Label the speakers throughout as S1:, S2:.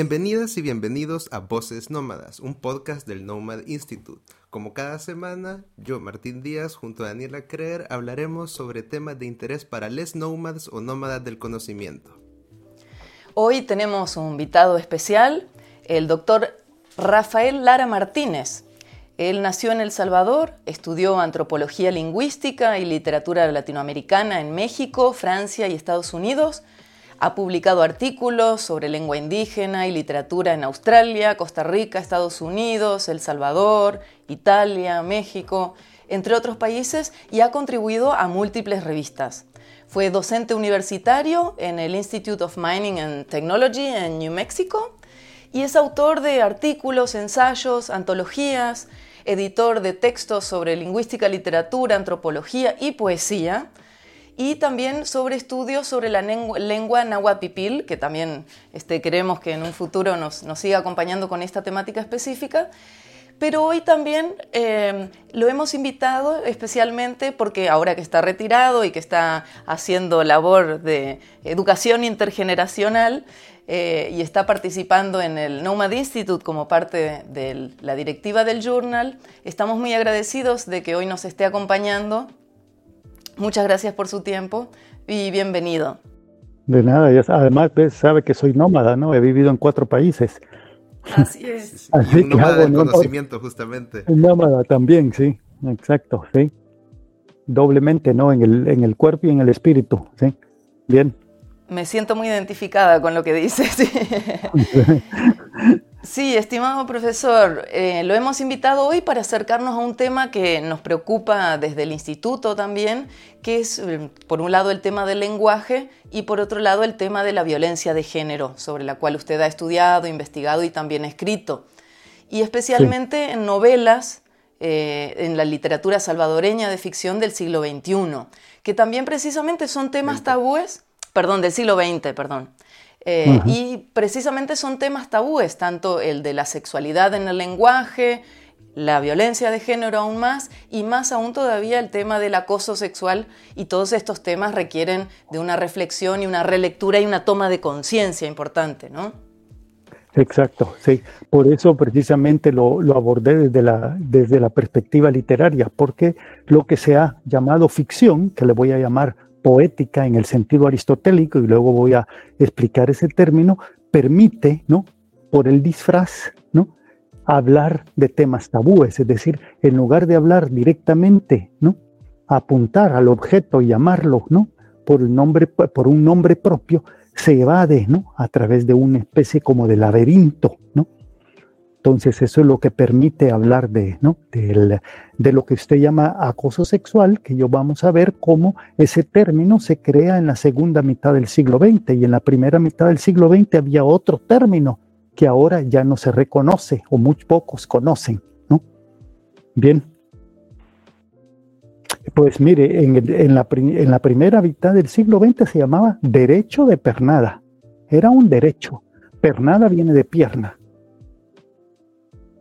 S1: Bienvenidas y bienvenidos a Voces Nómadas, un podcast del Nomad Institute. Como cada semana, yo, Martín Díaz, junto a Daniela Creer, hablaremos sobre temas de interés para les nómadas o nómadas del conocimiento.
S2: Hoy tenemos un invitado especial, el doctor Rafael Lara Martínez. Él nació en El Salvador, estudió antropología lingüística y literatura latinoamericana en México, Francia y Estados Unidos ha publicado artículos sobre lengua indígena y literatura en Australia, Costa Rica, Estados Unidos, El Salvador, Italia, México, entre otros países, y ha contribuido a múltiples revistas. Fue docente universitario en el Institute of Mining and Technology en New Mexico y es autor de artículos, ensayos, antologías, editor de textos sobre lingüística, literatura, antropología y poesía, y también sobre estudios sobre la lengua, náhuatl pipil, que también este, queremos que en un futuro nos, nos, siga acompañando con esta temática específica. Pero hoy también eh, lo hemos invitado especialmente porque ahora que está retirado y que está haciendo labor de educación intergeneracional eh, y está participando en el Nomad Institute como parte de la directiva del Journal, estamos muy agradecidos de que hoy nos esté acompañando Muchas gracias por su tiempo y bienvenido.
S3: De nada, además sabe que soy nómada, ¿no? He vivido en cuatro países.
S2: Así es.
S1: Así nómada del conocimiento, justamente.
S3: Nómada también, sí, exacto, sí. Doblemente, ¿no? En el, en el cuerpo y en el espíritu, sí. Bien.
S2: Me siento muy identificada con lo que dices. Sí, estimado profesor, eh, lo hemos invitado hoy para acercarnos a un tema que nos preocupa desde el instituto también, que es, eh, por un lado, el tema del lenguaje y por otro lado, el tema de la violencia de género, sobre la cual usted ha estudiado, investigado y también escrito. Y especialmente en novelas, eh, en la literatura salvadoreña de ficción del siglo XXI, que también precisamente son temas tabúes, perdón, del siglo XX, perdón eh, y precisamente son temas tabúes, tanto el de la sexualidad en el lenguaje, la violencia de género aún más y más aún todavía el tema del acoso sexual y todos estos temas requieren de una reflexión y una relectura y una toma de conciencia importante, ¿no?
S3: Exacto, sí. Por eso precisamente lo, lo, abordé desde la, desde la perspectiva literaria, porque lo que se ha llamado ficción, que le voy a llamar poética en el sentido aristotélico, y luego voy a explicar ese término, permite, ¿no? Por el disfraz, ¿no? Hablar de temas tabúes, es decir, en lugar de hablar directamente, ¿no? Apuntar al objeto y llamarlo, ¿no? Por, el nombre, por un nombre propio, se evade, ¿no? A través de una especie como de laberinto, ¿no? Entonces eso es lo que permite hablar de, ¿no? de lo que usted llama acoso sexual, que yo vamos a ver cómo ese término se crea en la segunda mitad del siglo XX y en la primera mitad del siglo XX había otro término que ahora ya no se reconoce o muy pocos conocen. ¿no? Bien. Pues mire, en, la, en la primera mitad del siglo XX se llamaba derecho de pernada. Era un derecho. Pernada viene de pierna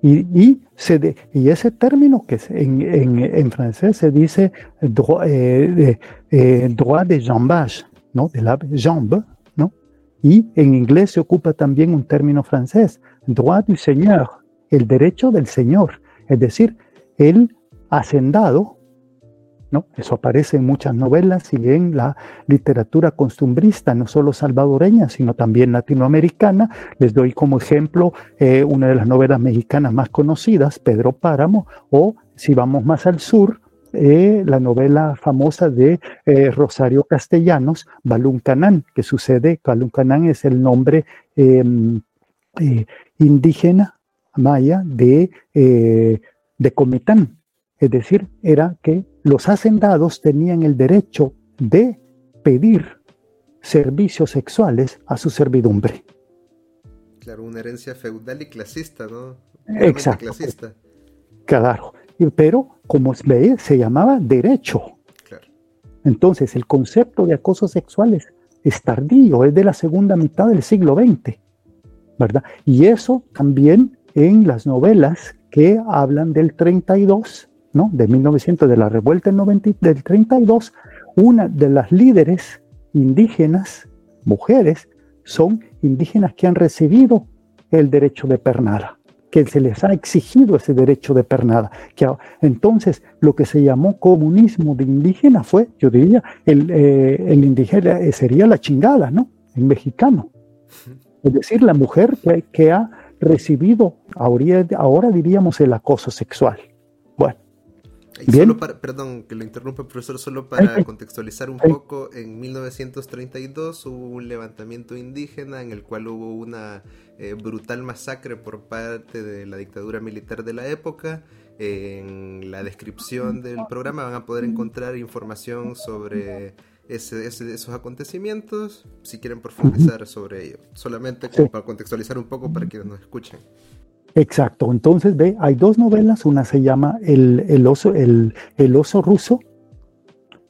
S3: y, se y ese término que en, en, en francés se dice droit, eh, eh, droit de jambage, ¿no? de la jambe, ¿no? y en inglés se ocupa también un término francés, droit du seigneur, el derecho del señor, es decir, el hacendado ¿no? Eso aparece en muchas novelas y en la literatura costumbrista, no solo salvadoreña, sino también latinoamericana. Les doy como ejemplo eh, una de las novelas mexicanas más conocidas, Pedro Páramo, o si vamos más al sur, eh, la novela famosa de eh, Rosario Castellanos, Baluncanán, que sucede, Baluncanán es el nombre em, indígena maya de, de Comitán, es decir, era que los hacendados tenían el derecho de pedir servicios sexuales a su servidumbre.
S1: Claro, una herencia feudal y clasista, ¿no?
S3: Exacto. Clasista. Claro, pero como se se llamaba derecho. Claro. Entonces, el concepto de acoso sexual es, es tardío, es de la segunda mitad del siglo XX, ¿verdad? Y eso también en las novelas que hablan del 32 ¿no? de 1900, de la revuelta del, 32, una de las líderes indígenas, mujeres, son indígenas que han recibido el derecho de pernada que se les ha exigido ese derecho de pernada. Que, entonces, lo que se llamó comunismo de indígena fue, yo diría, el, eh, el indígena eh, sería la chingada, ¿no? En mexicano. Es decir, la mujer que, que ha recibido, ahora, ahora diríamos, el acoso sexual.
S1: Solo para, perdón que lo interrumpa, profesor, solo para contextualizar un poco, en 1932 hubo un levantamiento indígena en el cual hubo una eh, brutal masacre por parte de la dictadura militar de la época. En la descripción del programa van a poder encontrar información sobre ese, esos acontecimientos, si quieren profundizar sobre ello. Solamente para contextualizar un poco para quienes nos escuchen.
S3: Exacto, entonces ve, hay dos novelas, una se llama El, oso, el, oso ruso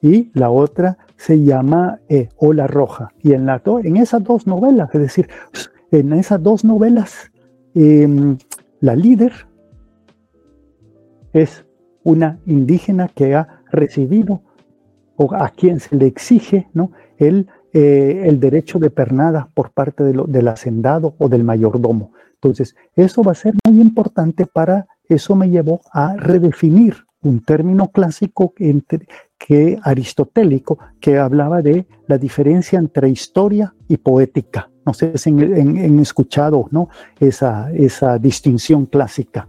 S3: y la otra se llama eh, Ola Roja. Y en, la, en esas dos novelas, es decir, en esas dos novelas, em, la líder es una indígena que ha recibido o a quien se le exige ¿no? el, eh, el derecho de pernada por parte del hacendado o del mayordomo. Entonces, eso va a ser muy importante para, eso me llevó a redefinir un término clásico que, aristotélico que hablaba de la diferencia entre historia y poética. No sé si han, escuchado ¿no? esa, esa distinción clásica.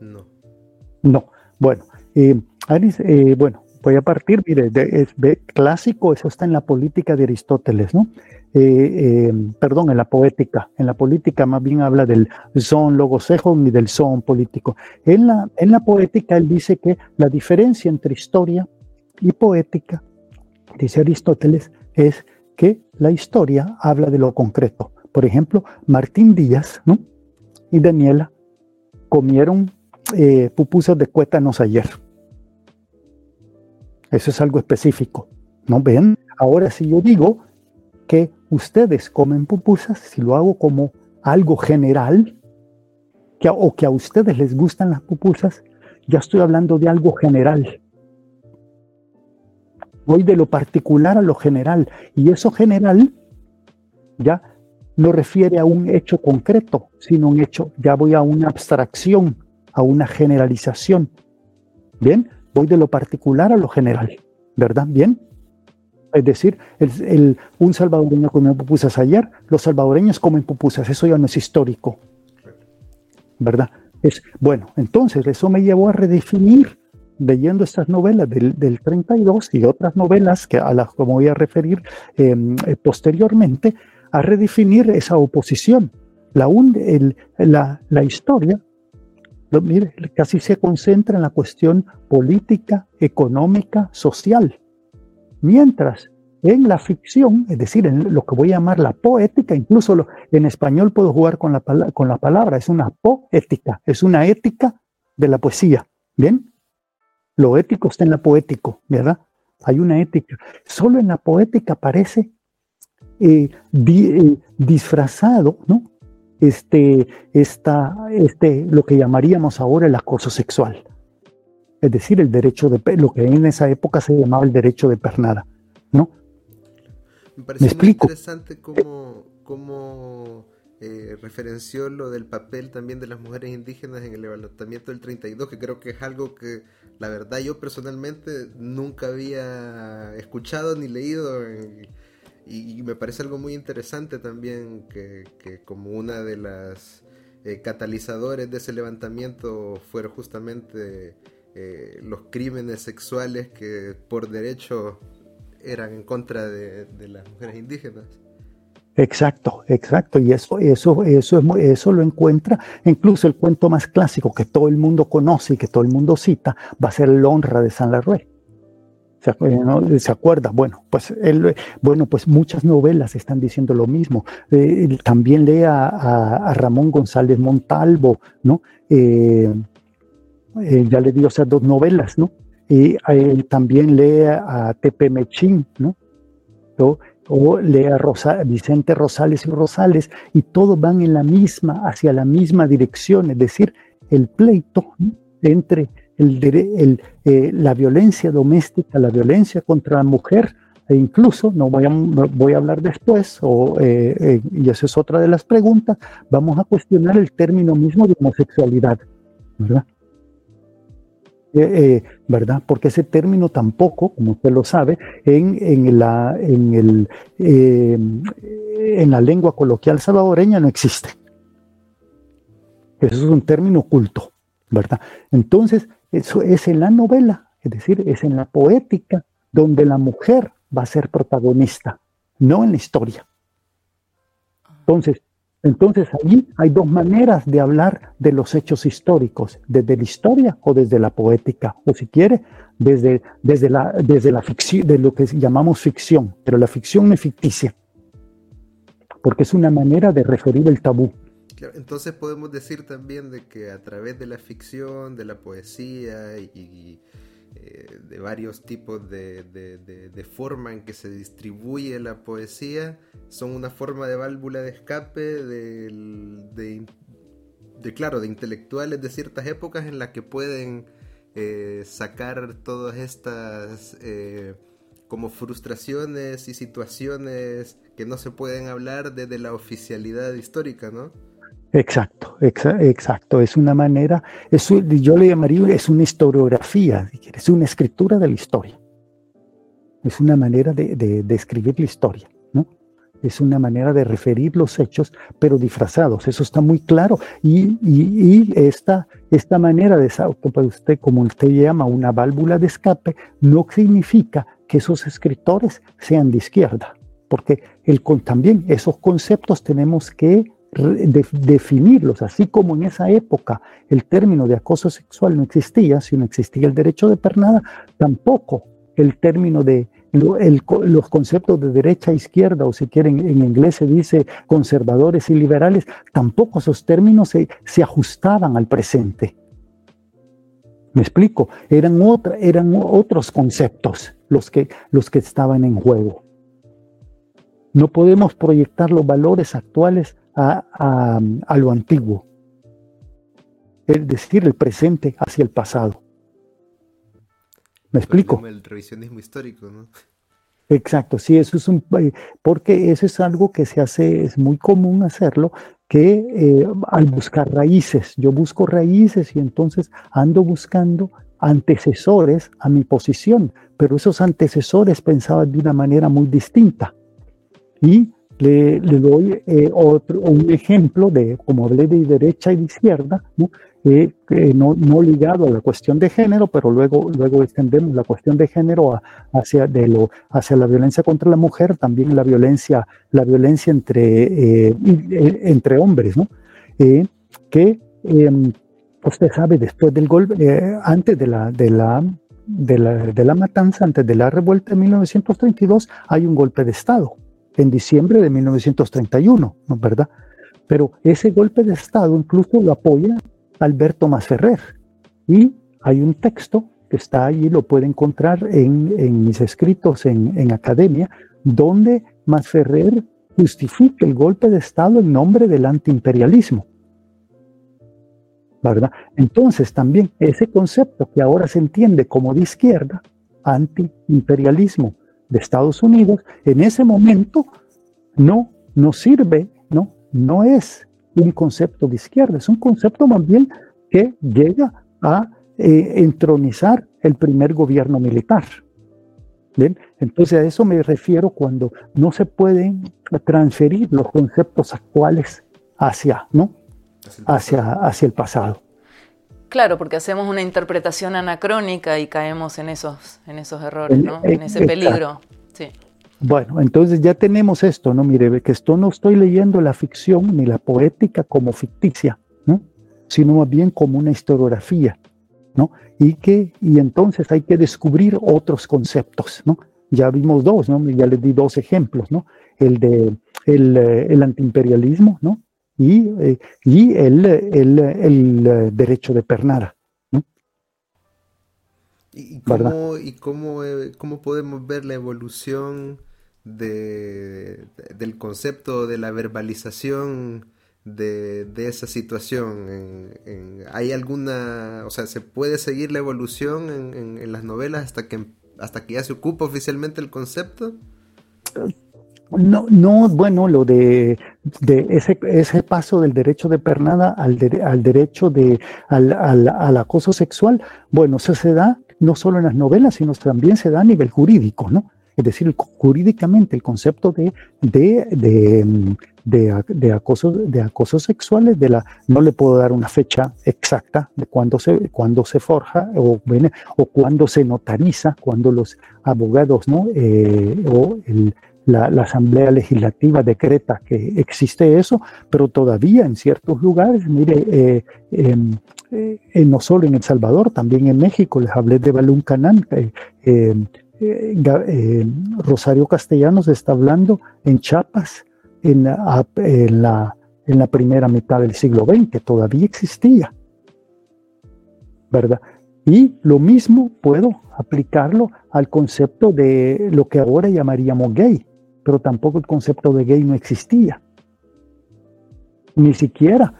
S1: No.
S3: No. Bueno, eh, eh, bueno, voy a partir, mire, de, de, clásico, eso está en la política de Aristóteles, ¿no? Eh, eh, perdón, en la poética, en la política más bien habla del son logosejón y del son político. En la, en la poética él dice que la diferencia entre historia y poética, dice Aristóteles, es que la historia habla de lo concreto. Por ejemplo, Martín Díaz ¿no? y Daniela comieron eh, pupusas de cuétanos ayer. Eso es algo específico. ¿No ven? Ahora, si yo digo que ustedes comen pupusas, si lo hago como algo general, que, o que a ustedes les gustan las pupusas, ya estoy hablando de algo general. Voy de lo particular a lo general. Y eso general ya no refiere a un hecho concreto, sino un hecho, ya voy a una abstracción, a una generalización. Bien, voy de lo particular a lo general, ¿verdad? Bien. Es decir, el, un salvadoreño comió pupusas ayer, los salvadoreños comen pupusas, eso ya no es histórico. ¿Verdad? Es, bueno, entonces eso me llevó a redefinir, leyendo estas novelas del, del 32 y otras novelas que a las que me voy a referir em, eh, posteriormente, a redefinir esa oposición. La, la, la historia mire, casi se concentra en la cuestión política, económica, social. Mientras en la ficción, es decir, en lo que voy a llamar la poética, incluso en español puedo jugar con la, palabra, es una poética, es una ética de la poesía. ¿Bien? Lo ético está en la poético, ¿verdad? Hay una ética. Solo en la poética aparece eh, eh, disfrazado, ¿no? Este, esta, este, lo que llamaríamos ahora el acoso sexual es decir, el derecho de lo que en esa época se llamaba el derecho de pernada, ¿no?
S1: Me parece muy interesante cómo, cómo eh, referenció lo del papel también de las mujeres indígenas en el levantamiento del 32, que creo que es algo que la verdad yo personalmente nunca había escuchado ni leído y, me parece algo muy interesante también que, que como una de las eh, catalizadores de ese levantamiento fuera justamente eh, los crímenes sexuales que por derecho eran en contra de, las mujeres indígenas.
S3: Exacto, exacto. Y eso, eso, eso, eso lo encuentra, incluso el cuento más clásico que todo el mundo conoce y que todo el mundo cita, va a ser el honra de San Larrué. ¿Se, acuerda? Bueno, pues él, bueno, pues muchas novelas están diciendo lo mismo. Eh, también lee a, Ramón González Montalvo, ¿no? Eh, eh, ya le dio esas dos novelas, ¿no? Y él también lee a Tepe Mechín, ¿no? O, lee a Vicente Rosales y Rosales, y todos van en la misma, hacia la misma dirección, es decir, el pleito entre el, eh, la violencia doméstica, la violencia contra la mujer, E incluso, no voy a, voy a hablar después, o, eh, eh, y esa es otra de las preguntas, vamos a cuestionar el término mismo de homosexualidad, ¿verdad? Eh, ¿verdad? Porque ese término tampoco, como usted lo sabe, en, en la, en, el, en la lengua coloquial salvadoreña no existe. Eso es un término oculto, ¿verdad? Entonces, eso es en la novela, es decir, es en la poética donde la mujer va a ser protagonista, no en la historia. Entonces, entonces ahí hay dos maneras de hablar de los hechos históricos, desde la historia o desde la poética, o si quiere, desde, desde, la, desde la ficción, de lo que llamamos ficción, pero la ficción no es ficticia, porque es una manera de referir el tabú.
S1: entonces podemos decir también de que a través de la ficción, de la poesía y eh, de varios tipos de, de, forma en que se distribuye la poesía, son una forma de válvula de escape de, claro, de intelectuales de ciertas épocas en las que pueden eh, sacar todas estas eh, como frustraciones y situaciones que no se pueden hablar desde la oficialidad histórica, ¿no?
S3: Exacto, exacto. Es una manera, yo le llamaría, es una historiografía, es una escritura de la historia. Es una manera de, de, escribir la historia, ¿no? Es una manera de referir los hechos, pero disfrazados. Eso está muy claro. Y, y, esta, esta manera de, usted, como usted llama, una válvula de escape, no significa que esos escritores sean de izquierda, porque el, también esos conceptos tenemos que definirlos, así como en esa época el término de acoso sexual no existía, si no existía el derecho de pernada, tampoco el término de los conceptos de derecha e izquierda, o si quieren en inglés se dice conservadores y liberales, tampoco esos términos se, se ajustaban al presente. Me explico, eran, eran otros conceptos los que, los que estaban en juego. No podemos proyectar los valores actuales a, lo antiguo, es decir, el presente hacia el pasado. ¿Me explico?
S1: el revisionismo histórico, ¿no?
S3: Exacto, sí, eso es un, eh, porque eso es algo que se hace, es muy común hacerlo, que eh, al buscar raíces, yo busco raíces y entonces ando buscando antecesores a mi posición, pero esos antecesores pensaban de una manera muy distinta. Y le, doy eh, otro, un ejemplo de, como hablé de derecha y de izquierda, ¿no? Eh, no, no, ligado a la cuestión de género, pero luego, luego extendemos la cuestión de género hacia, hacia la violencia contra la mujer, también la violencia, la violencia entre, eh, entre hombres, ¿no? que em, usted sabe, después del golpe, antes de la, de la, de la, de la matanza, antes de la revuelta de 1932, hay un golpe de Estado en diciembre de 1931, ¿no verdad? Pero ese golpe de Estado incluso lo apoya Alberto Masferrer. Y hay un texto que está ahí, lo puede encontrar en, mis escritos en, academia, donde Masferrer justifica el golpe de Estado en nombre del antiimperialismo. ¿verdad? Entonces también ese concepto que ahora se entiende como de izquierda, antiimperialismo, de Estados Unidos, en ese momento no nos sirve, no, no es un concepto de izquierda, es un concepto más bien que llega a eh, entronizar el primer gobierno militar. ¿Bien? Entonces a eso me refiero cuando no se pueden transferir los conceptos actuales hacia, ¿no? hacia, hacia el pasado.
S2: Claro, porque hacemos una interpretación anacrónica y caemos en esos, en esos errores, ¿no? En ese peligro. Sí.
S3: Bueno, entonces ya tenemos esto, ¿no? Mire, que esto no estoy leyendo la ficción ni la poética como ficticia, ¿no? Sino más bien como una historiografía, ¿no? Y que, y entonces hay que descubrir otros conceptos, ¿no? Ya vimos dos, ¿no? Ya les di dos ejemplos, ¿no? El de el, eh, el antiimperialismo, ¿no? Y, eh, y el, el, el, eh, derecho de pernada.
S1: ¿Y, cómo, y cómo, eh, cómo, podemos ver la evolución de, del concepto de la verbalización de, de esa situación? ¿Hay alguna, o sea, se puede seguir la evolución en, en, las novelas hasta que hasta que ya se ocupa oficialmente el concepto.
S3: No, no, bueno, lo de, de ese, ese paso del derecho de pernada al, al derecho de, al, al, acoso sexual, bueno, eso se da no solo en las novelas, sino también se da a nivel jurídico, ¿no? Es decir, jurídicamente el concepto de, de, de, de, de acoso, de acoso sexuales, de la, no le puedo dar una fecha exacta de cuándo se, cuando se forja o, o cuándo se notariza, cuando los abogados ¿no? Eh, o el, la, Asamblea Legislativa decreta que existe eso, pero todavía en ciertos lugares, mire, eh, em, eh, no solo en El Salvador, también en México, les hablé de Balún Canán, em, Rosario Castellanos está hablando en Chiapas, en la primera mitad del siglo XX, todavía existía, ¿verdad? Y lo mismo puedo aplicarlo al concepto de lo que ahora llamaríamos gay, pero tampoco el concepto de gay no existía. Ni siquiera,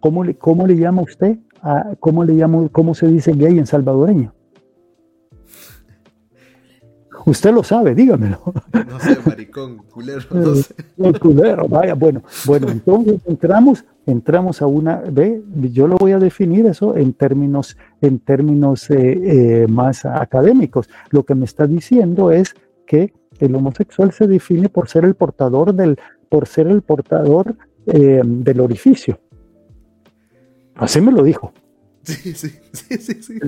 S3: ¿cómo le, cómo le llama usted? A, ¿Cómo le llamo, cómo se dice gay en salvadoreño? Usted lo sabe, dígamelo.
S1: No sé, maricón, culero, no sé.
S3: culero, vaya, bueno, bueno, entonces entramos, entramos a una, ve, yo lo voy a definir eso en términos, en términos eh, eh, más académicos. Lo que me está diciendo es que el homosexual se define por ser el portador del, por ser el portador eh, del orificio. Así me lo dijo.
S1: Sí, sí, sí, sí, sí.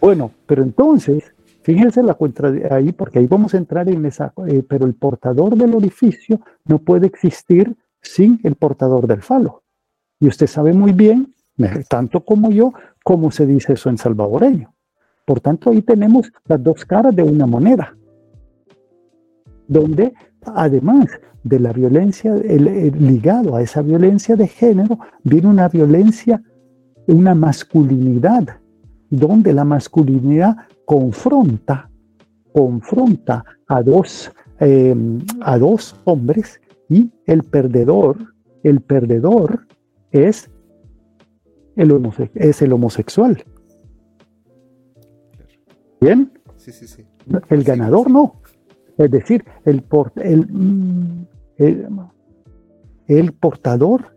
S3: Bueno, pero entonces, Fíjense la cuenta ahí, porque ahí vamos a entrar en esa, eh, pero el portador del orificio no puede existir sin el portador del falo. Y usted sabe muy bien, tanto como yo, cómo se dice eso en salvadoreño. Por tanto, ahí tenemos las dos caras de una moneda, donde además de la violencia, ligado a esa violencia de género, viene una violencia, una masculinidad, donde la masculinidad confronta, confronta a dos, em, a dos hombres y el perdedor, el perdedor es el, es el homosexual. ¿Bien?
S1: Sí, sí, sí.
S3: El ganador no. Es decir, el, el, el, portador,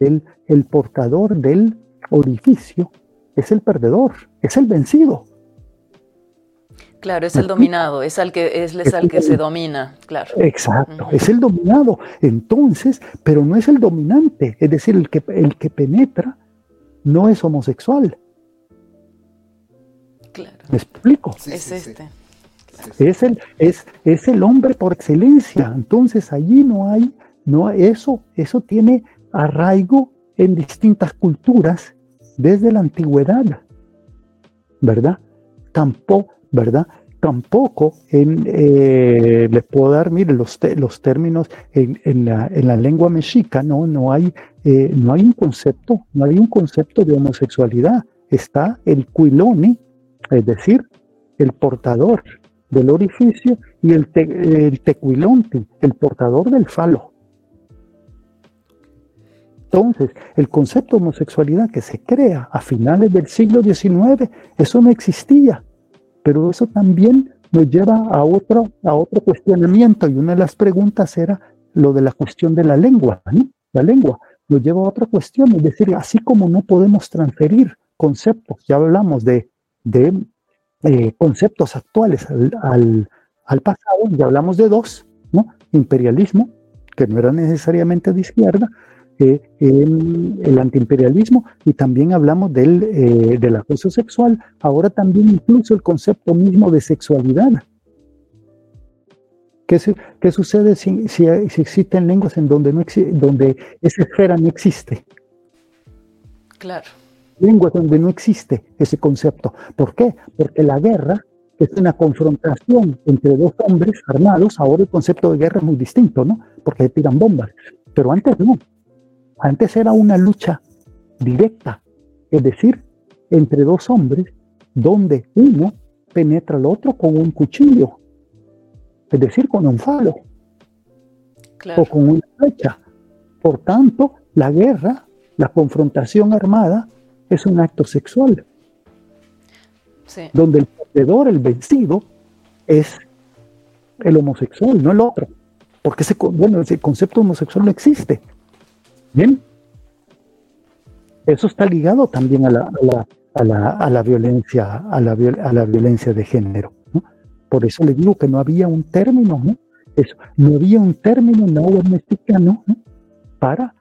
S3: el, el portador del orificio es el perdedor, es el vencido.
S2: Claro, es el dominado, es al que es, es al que se domina, claro.
S3: Exacto, es el dominado. Entonces, pero no es el dominante, es decir, el que, el que penetra no es homosexual.
S2: Claro.
S3: ¿Me explico?
S2: es este.
S3: Es el, es, es el hombre por excelencia. Entonces allí no hay, no, eso, eso tiene arraigo en distintas culturas desde la antigüedad. ¿Verdad? Tampoco ¿verdad? Tampoco en, eh, puedo dar, mire, los, los términos en, en, la, en, la, lengua mexica, no, no, hay, eh, no hay un concepto, no hay un concepto de homosexualidad. Está el cuiloni, es decir, el portador del orificio, y el, te, el portador del falo. Entonces, el concepto de homosexualidad que se crea a finales del siglo XIX, eso no existía. Pero eso también nos lleva a otro, a otro cuestionamiento y una de las preguntas era lo de la cuestión de la lengua. La lengua nos lleva a otra cuestión, es decir, así como no podemos transferir conceptos, ya hablamos de, de eh, conceptos actuales al, al, pasado, ya hablamos de dos, ¿no? imperialismo, que no era necesariamente de izquierda, el, el, antiimperialismo y también hablamos del, eh, del acoso sexual, ahora también incluso el concepto mismo de sexualidad. ¿Qué, qué sucede si, si, existen lenguas en donde, no donde esa esfera no existe?
S2: Claro.
S3: Lenguas donde no existe ese concepto. ¿Por qué? Porque la guerra es una confrontación entre dos hombres armados. Ahora el concepto de guerra es muy distinto, ¿no? Porque tiran bombas. Pero antes no. Antes era una lucha directa, es decir, entre dos hombres, donde uno penetra al otro con un cuchillo, es decir, con un falo o con una flecha. Por tanto, la guerra, la confrontación armada, es un acto sexual, donde el perdedor, el vencido, es el homosexual, no el otro. Porque ese, bueno, ese concepto homosexual no existe. Bien. Eso está ligado también a la, a la, a la, violencia, a la, a la violencia de género. Por eso le digo que no había un término, ¿no? Eso, no había un término náhuatl mexicano para,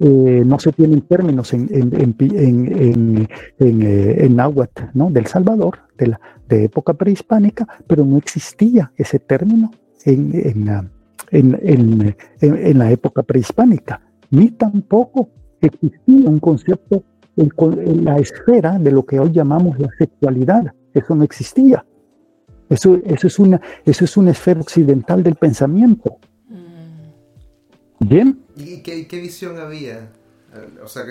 S3: eh, no se tienen términos en, en, en, en eh, náhuatl, ¿no? Del Salvador, de, la, de época prehispánica, pero no existía ese término en, en la época prehispánica, ni tampoco existía un concepto en, la esfera de lo que hoy llamamos la sexualidad. Eso no existía. Eso, eso, es, una, eso es una esfera occidental del pensamiento.
S1: Mm. ¿Bien? ¿Y qué, visión había? O sea,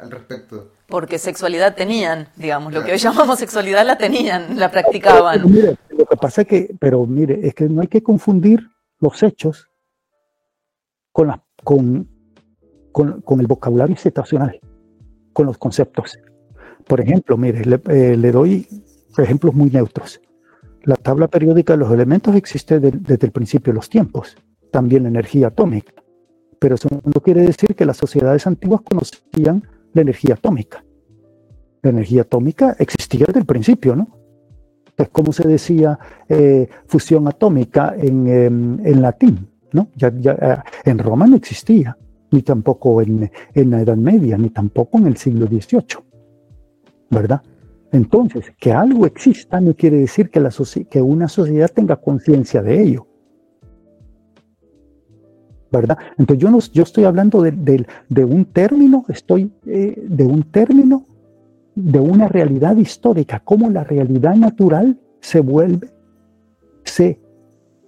S1: al respecto.
S2: Porque sexualidad tenían, digamos, lo que hoy llamamos sexualidad la tenían, la practicaban.
S3: mire, lo que pasa es que, pero mire, es que no hay que confundir los hechos con, la, con, con, con el vocabulario situacional, con los conceptos. Por ejemplo, mire, le, eh, le doy ejemplos muy neutros. La tabla periódica de los elementos existe desde el principio de los tiempos, también la energía atómica. Pero eso no quiere decir que las sociedades antiguas conocían la energía atómica. La energía atómica existía desde el principio, ¿no? Es como se decía eh, fusión atómica en, em, en, latín, ¿no? Ya, ya, eh, en Roma no existía, ni tampoco en, en la Edad Media, ni tampoco en el siglo XVIII, ¿verdad? Entonces, que algo exista no quiere decir que una sociedad tenga conciencia de ello. ¿Verdad? Entonces yo, no, estoy hablando de, de, un término, estoy eh, de un término, de una realidad histórica, cómo la realidad natural se vuelve,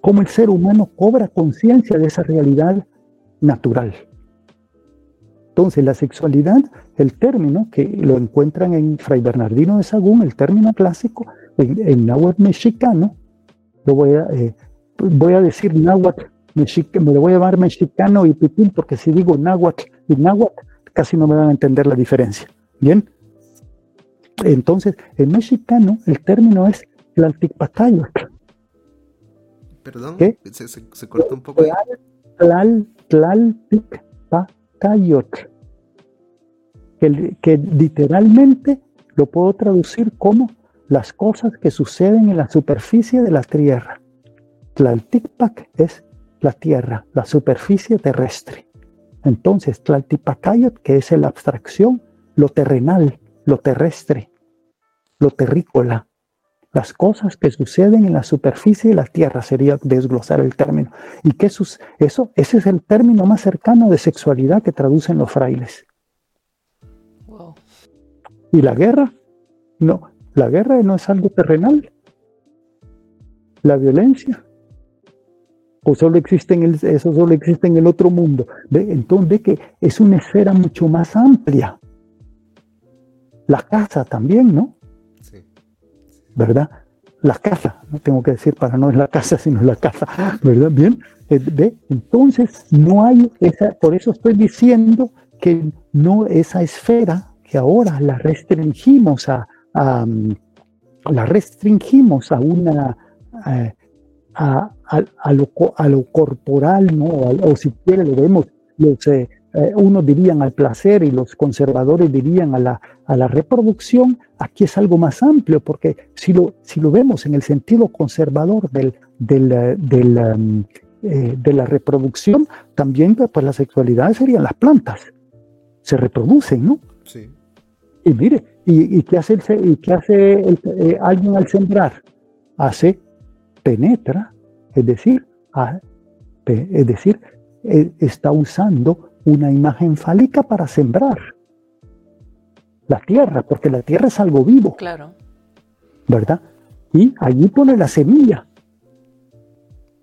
S3: cómo el ser humano cobra conciencia de esa realidad natural. Entonces, la sexualidad, el término que lo encuentran en Fray Bernardino de Sagún, el término clásico, en, en náhuatl mexicano, lo voy a, eh, voy a decir náhuatl me lo voy a llamar mexicano y pitín, porque si digo náhuatl y náhuatl, casi no me van a entender la diferencia. ¿Bien? Entonces, en mexicano, el término es tlalticpacayotl.
S1: Perdón, ¿Qué? Se, se, cortó un poco.
S3: Tlal, que, que literalmente lo puedo traducir como las cosas que suceden en la superficie de la Tierra. Tlalticpac es la Tierra, la superficie terrestre. Entonces, Tlaltipacayot, que es la abstracción, lo terrenal, lo terrestre, lo terrícola, las cosas que suceden en la superficie de la Tierra, sería desglosar el término. Y que eso, ese es el término más cercano de sexualidad que traducen los frailes. ¿Y la guerra? No, la guerra no es algo terrenal. La violencia. O solo existe en el, eso solo existe en el otro mundo. Entonces ve que es una esfera mucho más amplia. La casa también, ¿no? ¿verdad? La casa, no tengo que decir para no es la casa, sino la casa, ¿verdad? Bien, eh, ¿ve? Entonces, no hay esa, por eso estoy diciendo que no esa esfera que ahora la restringimos a, mm, la restringimos a una, eh, a, a, lo, a, lo, corporal, ¿no? O, si quiere lo vemos, los, eh, eh, unos dirían al placer y los conservadores dirían a la, a la reproducción, aquí es algo más amplio, porque si lo, si lo vemos en el sentido conservador del, del, eh, del, um, eh, de la reproducción, también pues la sexualidad serían las plantas, se reproducen, ¿no? Sí. Y mire, ¿y, y qué hace, el, y qué hace alguien al sembrar? Hace, penetra, es decir, es decir, está usando una imagen fálica para sembrar la tierra, porque la tierra es algo vivo.
S2: Claro.
S3: ¿Verdad? Y allí pone la semilla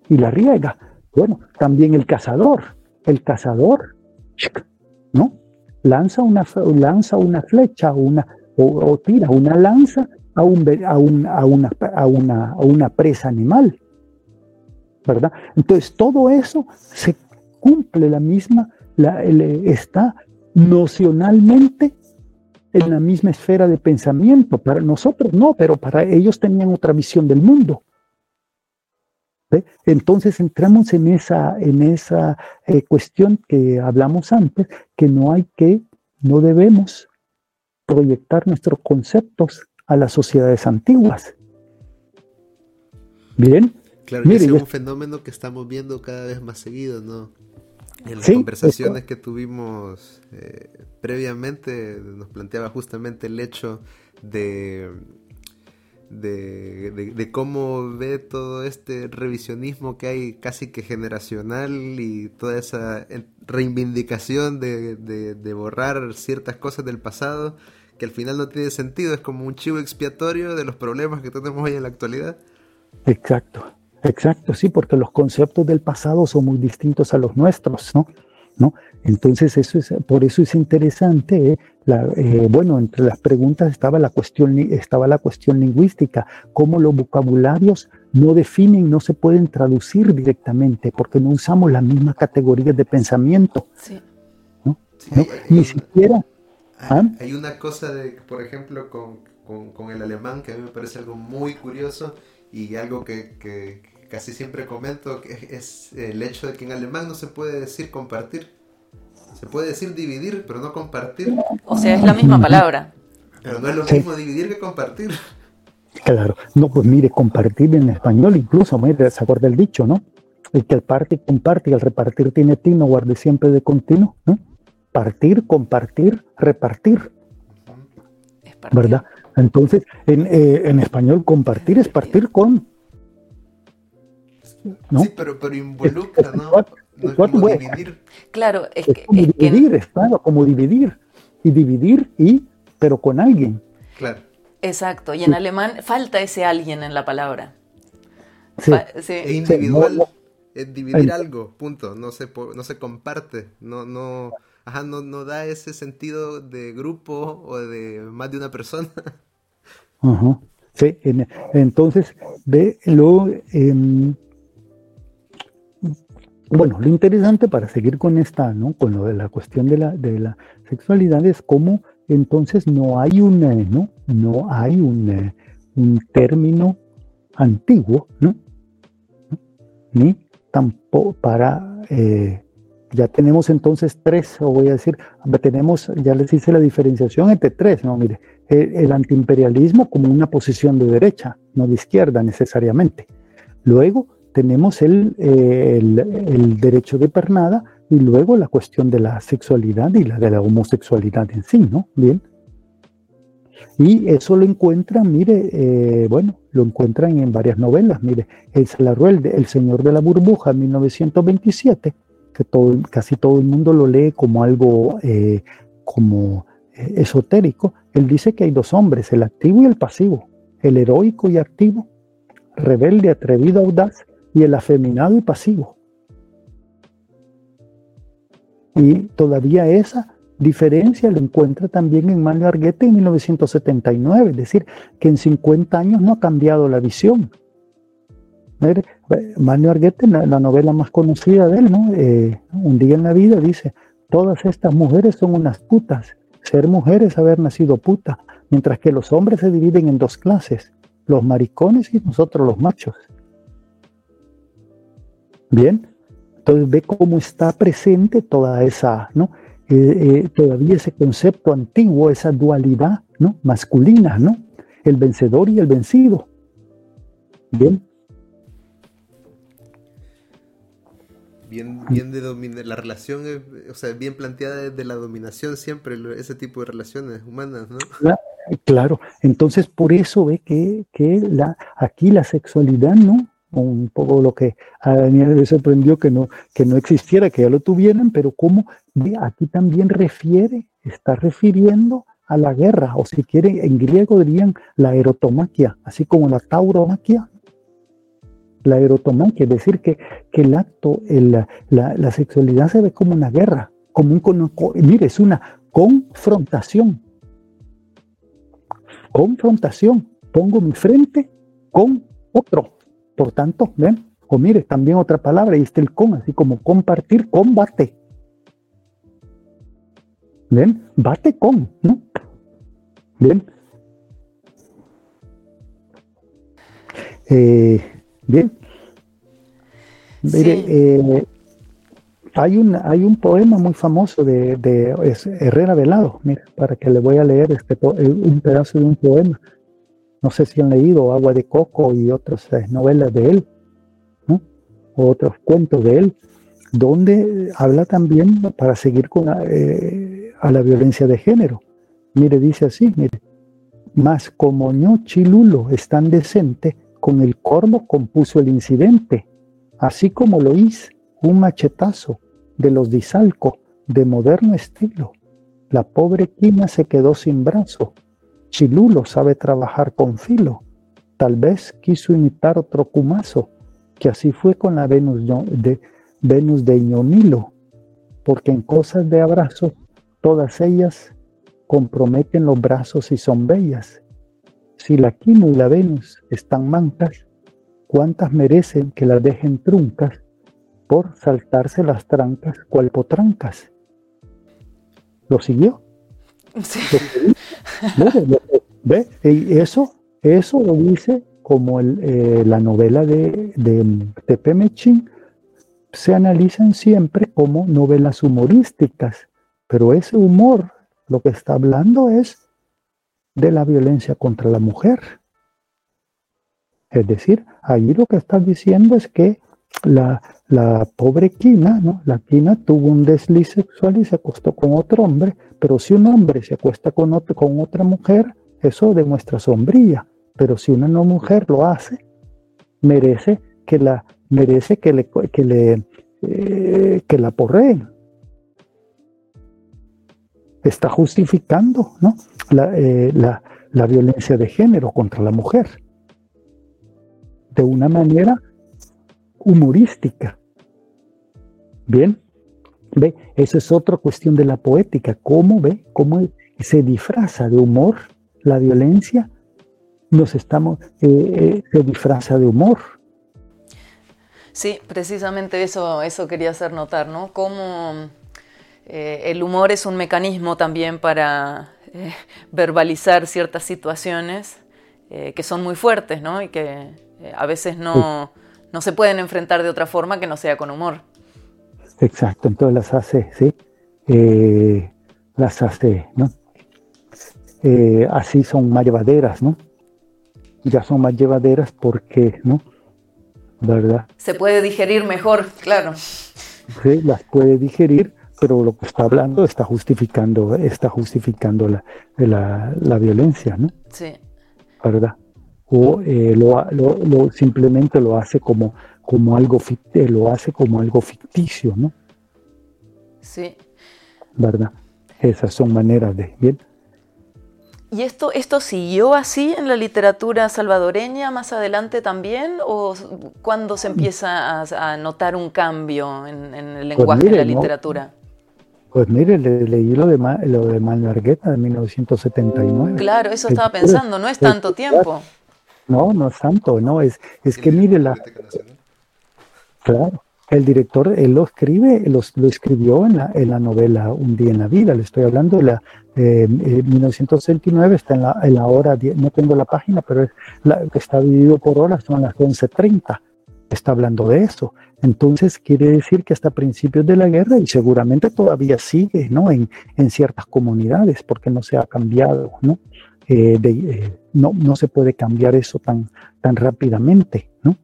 S3: y la riega. Bueno, también el cazador. El cazador, ¿no? Lanza una, lanza una flecha una, o, tira una lanza a, un, a, a, una, a, una, a una presa animal. ¿Verdad? Entonces todo eso se cumple la misma está nocionalmente en la misma esfera de pensamiento. Para nosotros no, pero para ellos tenían otra visión del mundo. Entonces entramos en esa, en esa eh, cuestión que hablamos antes, que no hay que, no debemos proyectar nuestros conceptos a las sociedades antiguas. Bien.
S1: Claro, Mire, es un fenómeno que estamos viendo cada vez más seguido, ¿no? En las conversaciones que tuvimos eh, previamente nos planteaba justamente el hecho de de, cómo ve todo este revisionismo que hay casi que generacional y toda esa reivindicación de, de, borrar ciertas cosas del pasado que al final no tiene sentido, es como un chivo expiatorio de los problemas que tenemos hoy en la actualidad.
S3: Exacto, exacto, sí, porque los conceptos del pasado son muy distintos a los nuestros, ¿no? ¿No? Entonces, eso es, por eso es interesante. ¿eh? Eh, bueno, entre las preguntas estaba la, cuestión, estaba la cuestión lingüística, cómo los vocabularios no definen, no se pueden traducir directamente, porque no usamos las mismas categorías de pensamiento. Sí. Ni siquiera.
S1: ¿Ah? Hay, una cosa, de, por ejemplo, con, con, el alemán que a mí me parece algo muy curioso y algo que, que casi siempre comento, que es el hecho de que en alemán no se puede decir compartir se puede decir dividir, pero no compartir.
S2: O sea, es la misma palabra.
S1: Pero no es lo mismo dividir que compartir.
S3: Claro, no, pues mire, compartir en español incluso, mire, se acuerda el dicho, ¿no? El que el parte comparte y el repartir tiene tino, guarde siempre de continuo, ¿no? Partir, compartir, repartir. ¿Verdad? Entonces, en, eh, en, español, compartir es partir con.
S1: ¿no? Sí, pero, pero involucra, ¿no? como dividir.
S2: Claro, es,
S3: que, como dividir, como dividir. Y dividir y, pero con alguien.
S1: Claro.
S2: Exacto, y en alemán falta ese alguien en la palabra.
S1: Sí. Es individual, es dividir algo, punto. No se, no se comparte, no, no, no, no da ese sentido de grupo o de más de una persona.
S3: Sí, entonces, ve, lo, em, bueno, lo interesante para seguir con esta, ¿no? Con lo de la cuestión de la, de la sexualidad es cómo entonces no hay un, eh, ¿no? No hay un, un término antiguo, ¿no? Ni tampoco para, eh, ya tenemos entonces tres, o voy a decir, tenemos, ya les hice la diferenciación entre tres, ¿no? Mire, el, el antiimperialismo como una posición de derecha, no de izquierda necesariamente. Luego, tenemos el, el, derecho de pernada y luego la cuestión de la sexualidad y la de la homosexualidad en sí, ¿no? Bien. Y eso lo encuentran, mire, eh, bueno, lo encuentran en varias novelas, mire, El Salarruel, El Señor de la Burbuja, 1927, que todo, casi todo el mundo lo lee como algo eh, como eh, esotérico. Él dice que hay dos hombres, el activo y el pasivo, el heroico y activo, rebelde, atrevido, audaz, y el afeminado y pasivo. Y todavía esa diferencia la encuentra también en Manuel Arguete en 1979, es decir, que en 50 años no ha cambiado la visión. Manuel Arguete, la, la novela más conocida de él, ¿no? Eh, un día en la vida dice, todas estas mujeres son unas putas, ser mujer es haber nacido puta, mientras que los hombres se dividen en dos clases, los maricones y nosotros los machos. Bien, entonces ve cómo está presente toda esa, ¿no? Eh, eh, todavía ese concepto antiguo, esa dualidad, ¿no? Masculina, ¿no? El vencedor y el vencido. Bien.
S1: Bien, bien de dominar, la relación, o sea, bien planteada desde la dominación siempre, ese tipo de relaciones humanas, ¿no?
S3: Claro, entonces por eso ve que, que la, aquí la sexualidad, ¿no? un poco lo que a Daniel le sorprendió que no, que no existiera, que ya lo tuvieran, pero como aquí también refiere, está refiriendo a la guerra, o si quieren, en griego dirían la erotomaquia, así como la tauromaquia, la erotomaquia, es decir, que, que el acto, la, la, sexualidad se ve como una guerra, como un, mire, es una confrontación, confrontación, pongo mi frente con otro, por tanto, ven, o mire, también otra palabra, y está el con, así como compartir, combate. ¿Ven? Bate con, ¿no? ¿Bien? Eh, bien. Mire, eh, hay, un, hay un poema muy famoso de, Herrera Velado, mire, para que le voy a leer este, eh, un pedazo de un poema. No sé si han leído Agua de Coco y otras eh, novelas de él, ¿no? o otros cuentos de él, donde habla también para seguir con a la violencia de género. Mire, dice así, mire, mas como ño chilulo es tan decente, con el corvo compuso el incidente, así como lo hice, un machetazo de los disalco de moderno estilo. La pobre Quina se quedó sin brazo. Chilulo sabe trabajar con filo. Tal vez quiso imitar otro cumazo, que así fue con la Venus de, Venus de Ñomilo, porque en cosas de abrazo, todas ellas comprometen los brazos y son bellas. Si la Quino y la Venus están mancas, ¿cuántas merecen que las dejen truncas por saltarse las trancas cual potrancas? ¿Lo siguió? Sí. ¿Ve? Y eso, eso lo dice como eh, la novela de, de Tepe se analizan siempre como novelas humorísticas, pero ese humor lo que está hablando es de la violencia contra la mujer. Es decir, ahí lo que está diciendo es que la, pobre Quina, ¿no? La Quina tuvo un desliz sexual y se acostó con otro hombre, pero si un hombre se acuesta con, con otra mujer, eso demuestra sombría. Pero si una no mujer lo hace, merece que la, merece que le, que le, eh, que la porreen está justificando ¿no? Eh, la, la, violencia de género contra la mujer de una manera humorística. Bien, ve, esa es otra cuestión de la poética, cómo ve, cómo se disfraza de humor la violencia, nos estamos, eh, eh, se disfraza de humor.
S2: Sí, precisamente eso, eso quería hacer notar, ¿no? Cómo eh, el humor es un mecanismo también para eh, verbalizar ciertas situaciones eh, que son muy fuertes ¿no? y que a veces no, no, se pueden enfrentar de otra forma que no sea con humor.
S3: Exacto, entonces las hace, ¿sí? las hace, ¿no? así son más llevaderas, ¿no? Ya son más llevaderas porque, ¿no? ¿Verdad?
S2: Se puede digerir mejor, claro.
S3: Sí, las puede digerir pero lo que está hablando está justificando, está justificando la, la, la violencia, ¿no?
S2: Sí.
S3: ¿Verdad? O eh, lo, lo, simplemente lo hace como, como algo eh, lo hace como algo ficticio, ¿no?
S2: Sí.
S3: ¿Verdad? Esas son maneras de, ¿bien?
S2: ¿Y esto, esto siguió así en la literatura salvadoreña más adelante también? ¿O cuándo se empieza a, notar un cambio en, el pues lenguaje de la literatura?
S3: Pues mire, le, leí lo de, lo de Mallargueta de 1979.
S2: Claro, eso estaba pensando, no es tanto tiempo.
S3: No, no es tanto, no, es, es que mire la... Claro, el director, él lo escribe, lo, lo escribió en la, en la, novela Un día en la vida, le estoy hablando de la eh, 1969, está en la, en la hora, no tengo la página, pero es la, está dividido por horas, son las 11.30, está hablando de eso. Entonces quiere decir que hasta principios de la guerra, y seguramente todavía sigue ¿no? en, en ciertas comunidades, porque no se ha cambiado, ¿no? Eh, eh, no, no se puede cambiar eso tan, tan rápidamente. ¿no?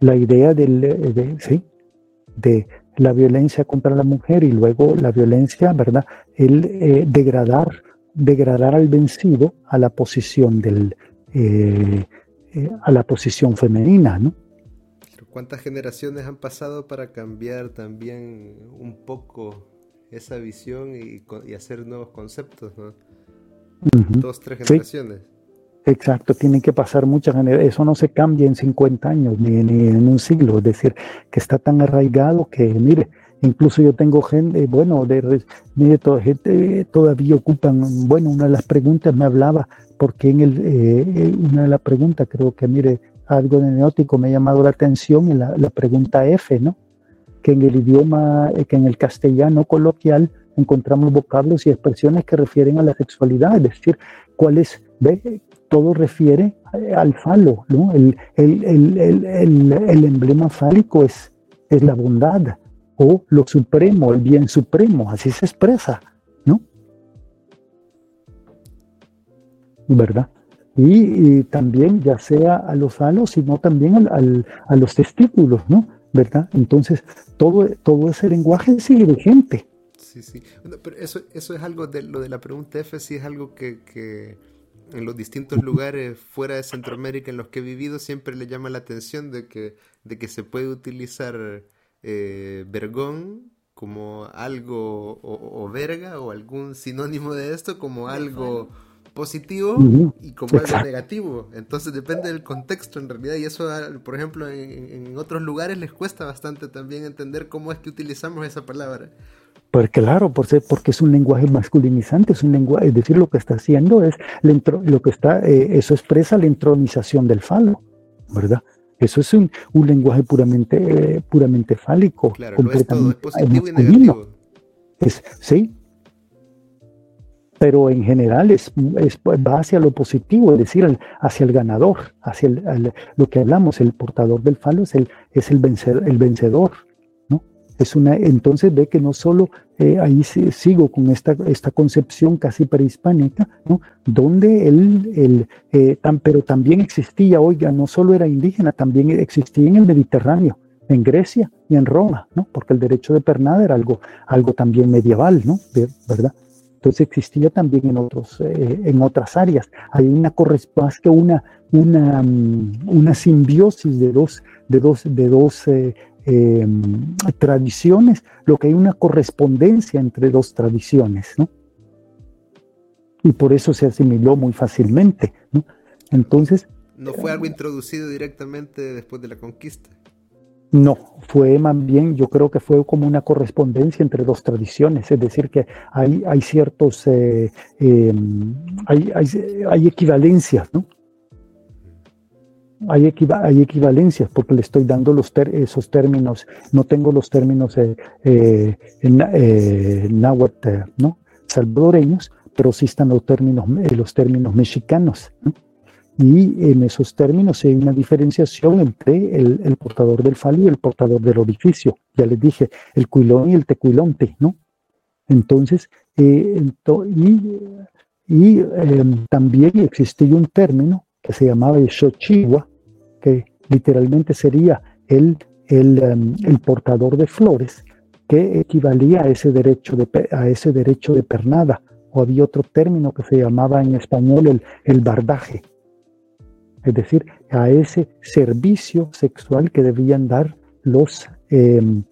S3: La idea del, eh, de, ¿sí? de la violencia contra la mujer y luego la violencia, ¿verdad? El degradar, degradar al vencido a la posición del, a la posición femenina, ¿no?
S1: ¿Cuántas generaciones han pasado para cambiar también un poco esa visión y, hacer nuevos conceptos? ¿no? Dos, tres generaciones.
S3: Exacto, tienen que pasar muchas generaciones. Eso no se cambia en 50 años ni, en un siglo. Es decir, que está tan arraigado que, mire, incluso yo tengo gente, bueno, de, mire, toda gente todavía ocupan, bueno, una de las preguntas me hablaba, porque en el, eh, una de las preguntas creo que, mire, algo de neótico me ha llamado la atención en la, pregunta F, ¿no? Que en el idioma, eh, que en el castellano coloquial encontramos vocablos y expresiones que refieren a la sexualidad, es decir, cuál es, ve, todo refiere al falo, ¿no? El, el, emblema fálico es, es la bondad o lo supremo, el bien supremo, así se expresa, ¿Verdad? Y, también ya sea a los falos, sino también al, a los testículos, ¿no? ¿Verdad? Entonces, todo, todo ese lenguaje sigue vigente.
S1: Sí, sí. pero eso, eso es algo de lo de la pregunta F, sí es algo que, que en los distintos lugares fuera de Centroamérica en los que he vivido siempre le llama la atención de que, de que se puede utilizar eh, vergón como algo, o, verga, o algún sinónimo de esto, como algo positivo y como algo negativo. Entonces depende del contexto en realidad, y eso, por ejemplo, en, otros lugares les cuesta bastante también entender cómo es que utilizamos esa palabra.
S3: Pues claro, porque es un lenguaje masculinizante, es un lenguaje, es decir, lo que está haciendo es, lo que está, eh, eso expresa la entronización del falo, ¿verdad? Eso es un, lenguaje puramente, eh, puramente fálico.
S1: Claro, completamente es, positivo y negativo.
S3: sí, pero en general es, va hacia lo positivo, es decir, hacia el ganador, hacia lo que hablamos, el portador del falo es el, es el, vencer, el vencedor, es una, entonces ve que no solo, eh, ahí sigo con esta, esta concepción casi prehispánica, ¿no? donde él, el, eh, pero también existía, oiga, no solo era indígena, también existía en el Mediterráneo, en Grecia y en Roma, ¿no? porque el derecho de pernada era algo, algo también medieval, ¿no? ¿verdad? Entonces existía también en, otros, eh, en otras áreas. Hay una más que una, una, mm, una simbiosis de dos, de dos, de dos Em, tradiciones, lo que hay una correspondencia entre dos tradiciones, ¿no? Y por eso se asimiló muy fácilmente, ¿no? Entonces...
S1: ¿No fue algo introducido directamente después de la conquista?
S3: No, fue más bien, yo creo que fue como una correspondencia entre dos tradiciones, es decir, que hay, hay ciertos, eh, em, hay, hay, hay equivalencias, ¿no? hay, equivalencias porque le estoy dando los esos términos, no tengo los términos eh, eh, náhuatl, ¿no? salvadoreños, pero sí están los términos, los términos mexicanos. Y en esos términos hay una diferenciación entre el, portador del falo y el portador del orificio. Ya les dije, el cuilón y el tecuilonte, ¿no? Entonces, y, y em, también existía un término que se llamaba el Xochihua, que literalmente sería el, em, el, portador de flores, que equivalía a ese, derecho de, a ese derecho de pernada, o había otro término que se llamaba en español el, el bardaje, es decir, a ese servicio sexual que debían dar los, em,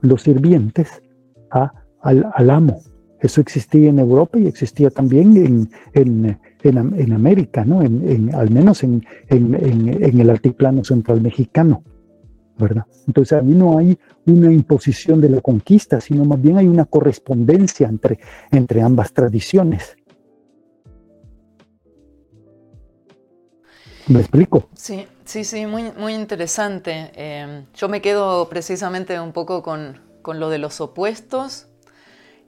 S3: los sirvientes a, al, al, amo. Eso existía en Europa y existía también en, en, en, América, ¿no? En, al menos en, el altiplano central mexicano, ¿verdad? Entonces ahí no hay una imposición de la conquista, sino más bien hay una correspondencia entre, entre ambas tradiciones. ¿Me explico?
S2: Sí, sí, sí, muy, muy interesante. Eh, yo me quedo precisamente un poco con, con lo de los opuestos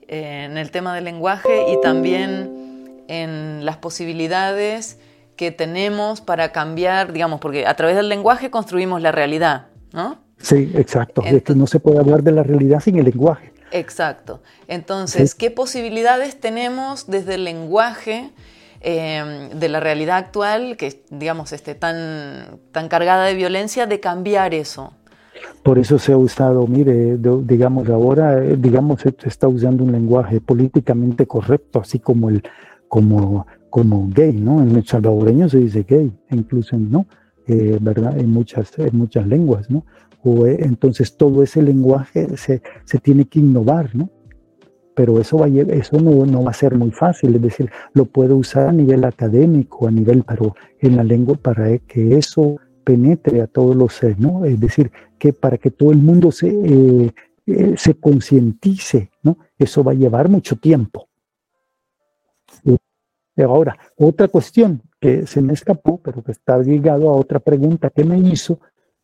S2: eh, en el tema del lenguaje y también en las posibilidades que tenemos para cambiar, digamos, porque a través del lenguaje construimos la realidad, ¿no?
S3: Sí, exacto. es que no se puede hablar de la realidad sin el lenguaje.
S2: Exacto. Entonces, ¿qué posibilidades tenemos desde el lenguaje eh, de la realidad actual, que digamos, esté tan, tan cargada de violencia, de cambiar eso?
S3: Por eso se ha usado, mire, digamos ahora, eh, digamos, se está usando un lenguaje políticamente correcto, así como el, como, como gay, ¿no? En el salvadoreño se dice gay, incluso, ¿no? Eh, ¿Verdad? En muchas, en muchas lenguas, ¿no? O, eh, entonces todo ese lenguaje se, se, tiene que innovar, ¿no? Pero eso, va a, eso no, no, va a ser muy fácil, es decir, lo puedo usar a nivel académico, a nivel, pero en la lengua para que eso penetre a todos los, ¿no? Es decir, que para que todo el mundo se, eh, se concientice, ¿no? Eso va a llevar mucho tiempo. Ahora, otra cuestión que se me escapó, pero que está ligado a otra pregunta que me hizo,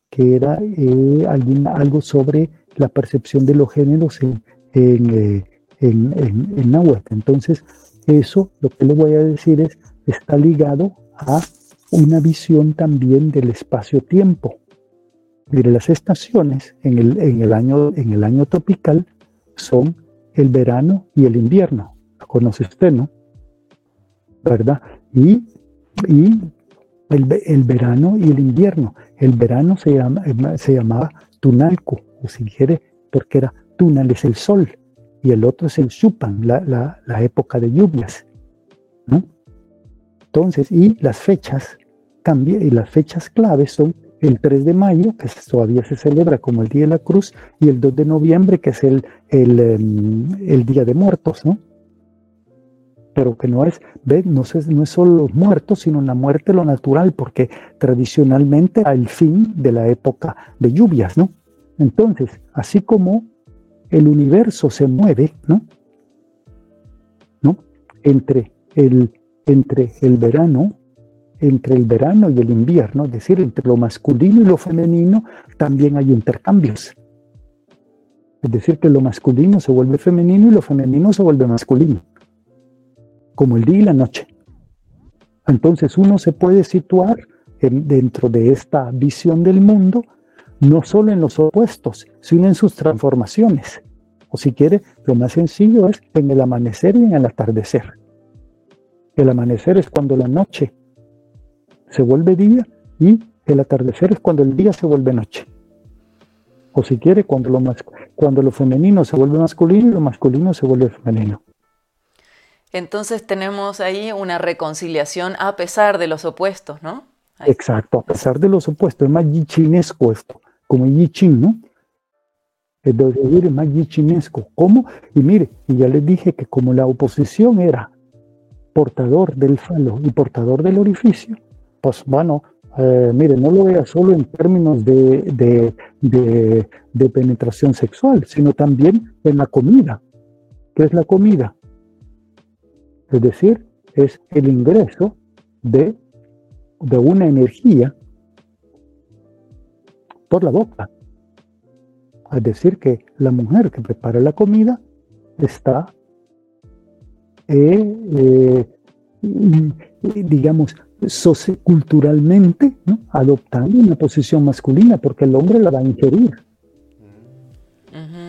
S3: que era eh, algo sobre la percepción de los géneros en, eh, en, Entonces, eso, lo que le voy a decir es, está ligado a una visión también del espacio-tiempo. Mire, las estaciones en el, en, el año, en el año tropical son el verano y el invierno. Lo conoce usted, ¿no? ¿Verdad? Y, y el, el, verano y el invierno. El verano se, llama, se llamaba Tunalco, o si quiere, porque era Tunal es el sol, y el otro es el Chupan, la, la, época de lluvias. ¿no? Entonces, y las fechas cambian, y las fechas claves son el 3 de mayo, que todavía se celebra como el Día de la Cruz, y el 2 de noviembre, que es el, el, el Día de Muertos, ¿no? Pero que no es, ve, no es, no es solo los muertos, sino la muerte lo natural, porque tradicionalmente al fin de la época de lluvias, ¿no? Entonces, así como el universo se mueve, ¿no? ¿No? Entre el, entre el verano, entre el verano y el invierno, es decir, entre lo masculino y lo femenino, también hay intercambios. Es decir, que lo masculino se vuelve femenino y lo femenino se vuelve masculino, como el día y la noche. Entonces uno se puede situar dentro de esta visión del mundo, no solo en los opuestos, sino en sus transformaciones. O si quiere, lo más sencillo es en el amanecer y en el atardecer. El amanecer es cuando la noche se vuelve día y el atardecer es cuando el día se vuelve noche. O si quiere, cuando lo, cuando lo femenino se vuelve masculino y lo masculino se vuelve femenino.
S2: Entonces tenemos ahí una reconciliación a pesar de los opuestos, ¿no?
S3: Ahí. Exacto, a pesar de los opuestos. Es más yichinesco esto, como yichin, ¿no? Es decir, es más yichinesco. ¿Cómo? Y mire, y ya les dije que como la oposición era portador del falo y portador del orificio, pues bueno, eh, mire, no lo vea solo en términos de, de, de, de, penetración sexual, sino también en la comida. ¿Qué es la comida? Es decir, es el ingreso de, de una energía por la boca. Es decir, que la mujer que prepara la comida está eh, eh, digamos, socioculturalmente, ¿no? adoptando una posición masculina, porque el hombre la va a ingerir.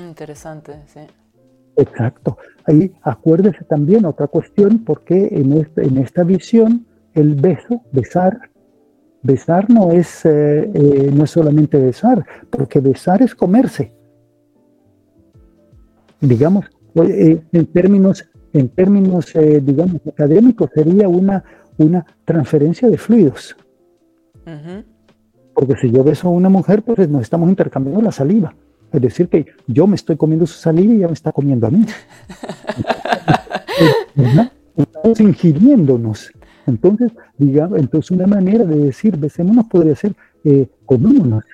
S2: interesante, sí.
S3: Exacto. Ahí acuérdese también otra cuestión, porque en, este, en esta visión el beso, besar, besar no es, eh, eh, no es solamente besar, porque besar es comerse. Digamos, eh, en términos en términos, eh, digamos, académicos, sería una, una transferencia de fluidos. Porque si yo beso a una mujer, pues nos estamos intercambiando la saliva. Es decir, que yo me estoy comiendo su saliva y ella me está comiendo a mí. Estamos ingiriéndonos. Entonces, digamos, entonces una manera de decir besémonos podría ser eh, comémonos.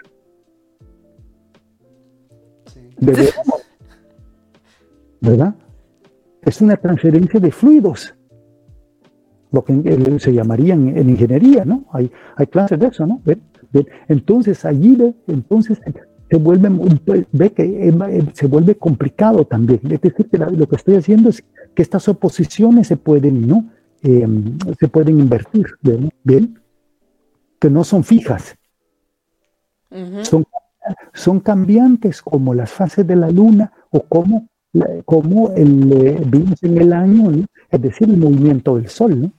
S3: ¿Verdad? es una transferencia de fluidos, lo que se llamaría en, ingeniería, ¿no? Hay, hay clases de eso, ¿no? Entonces allí entonces se vuelve, ve que se vuelve complicado también. Es decir, que lo que estoy haciendo es que estas oposiciones se pueden, ¿no? Em, se pueden invertir, ¿bien? Que no son fijas. son, son cambiantes como las fases de la luna o como como el, eh, vimos en el año, es decir, el movimiento del sol. ¿no?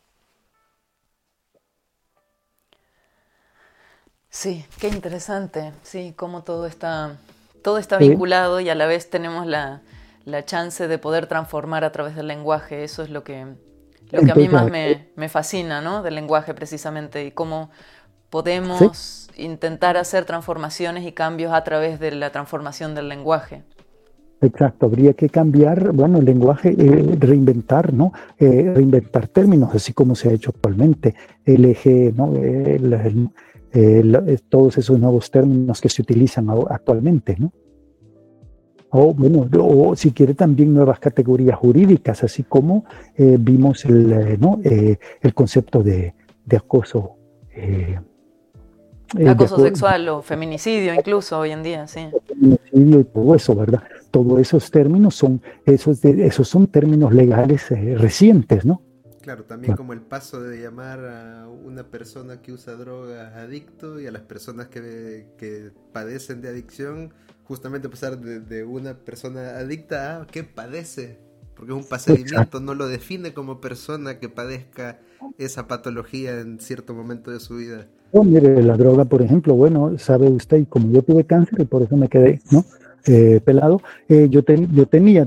S2: Sí, qué interesante, sí, cómo todo está, todo está vinculado y a la vez tenemos la, la, chance de poder transformar a través del lenguaje, eso es lo que, lo que a mí más me, me fascina, ¿no? Del lenguaje precisamente y cómo podemos intentar hacer transformaciones y cambios a través de la transformación del lenguaje.
S3: Exacto, habría que cambiar, bueno, el lenguaje, eh, reinventar, ¿no? Eh, reinventar términos, así como se ha hecho actualmente. El eje, ¿no? todos esos nuevos términos que se utilizan actualmente, ¿no? O, bueno, o si quiere también nuevas categorías jurídicas, así como eh, vimos el, ¿no? el concepto de, de acoso.
S2: acoso sexual o feminicidio incluso hoy en día, sí.
S3: Feminicidio y todo eso, ¿verdad? todos esos términos son, esos, esos son términos legales eh, recientes, ¿no?
S1: Claro, también como el paso de llamar a una persona que usa drogas adicto y a las personas que, que padecen de adicción, justamente pasar de, una persona adicta a que padece, porque es un procedimiento, no lo define como persona que padezca esa patología en cierto momento de su vida.
S3: No, mire, la droga, por ejemplo, bueno, sabe usted, y como yo tuve cáncer y por eso me quedé, ¿no? Eh, pelado, eh, yo, yo tenía,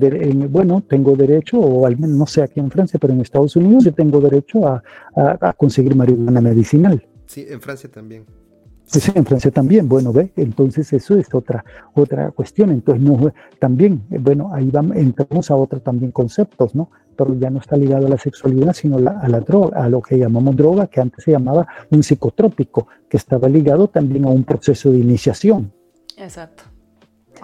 S3: bueno, tengo derecho, o al menos no sé aquí en Francia, pero en Estados Unidos yo tengo derecho a, a, conseguir marihuana medicinal.
S1: Sí, en Francia también.
S3: Sí, en Francia también, bueno, ve, entonces eso es otra, otra cuestión. Entonces, no, también, eh, bueno, ahí vamos, entramos a otros también conceptos, ¿no? Pero ya no está ligado a la sexualidad, sino a la droga, a lo que llamamos droga, que antes se llamaba un psicotrópico, que estaba ligado también a un proceso de iniciación.
S2: Exacto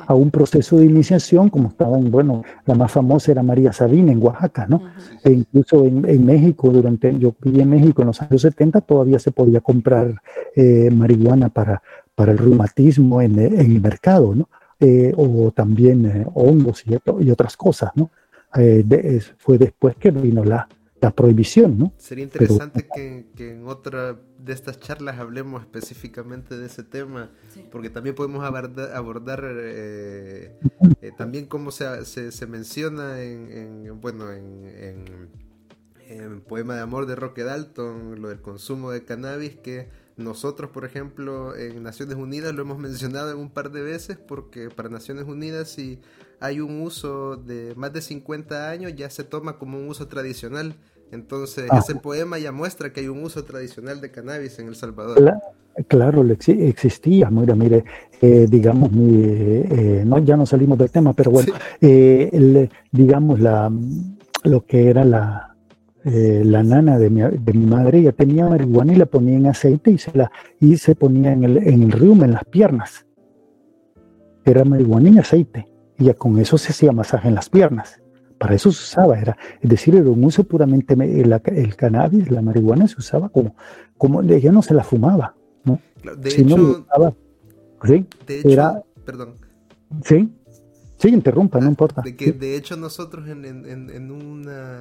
S3: a un proceso de iniciación, como estaba en, bueno, la más famosa era María Sabina en Oaxaca, ¿no? E incluso en, México, durante, yo viví en México en los años 70, todavía se podía comprar eh, marihuana para, para el reumatismo en, el mercado, ¿no? Eh, o también eh, hongos y, y, otras cosas, ¿no? fue después que vino la, la prohibición, ¿no?
S1: Sería interesante que, en otra de estas charlas hablemos específicamente de ese tema, porque también podemos abordar, eh, eh, también cómo se, se, menciona en, bueno, en, en, Poema de Amor de Roque Dalton, lo del consumo de cannabis, que nosotros, por ejemplo, en Naciones Unidas lo hemos mencionado en un par de veces, porque para Naciones Unidas si hay un uso de más de 50 años ya se toma como un uso tradicional entonces, ah. ese poema ya muestra que hay un uso tradicional de cannabis en El Salvador.
S3: Claro, existía, mira, mire, eh, digamos, eh, no, ya no salimos del tema, pero bueno, eh, digamos, la, lo que era la, la nana de mi, de mi, madre, ella tenía marihuana y la ponía en aceite y se, la, y se ponía en el, en el rium, en las piernas. Era marihuana y aceite, y ya con eso se hacía masaje en las piernas. Para eso se usaba, era, es decir, era un uso puramente, el, el cannabis, la marihuana se usaba como, como ella no se la fumaba, ¿no?
S1: De hecho,
S3: ¿sí?
S1: de hecho, perdón.
S3: Sí, sí, interrumpa, no importa.
S1: De que de hecho nosotros en, en, en una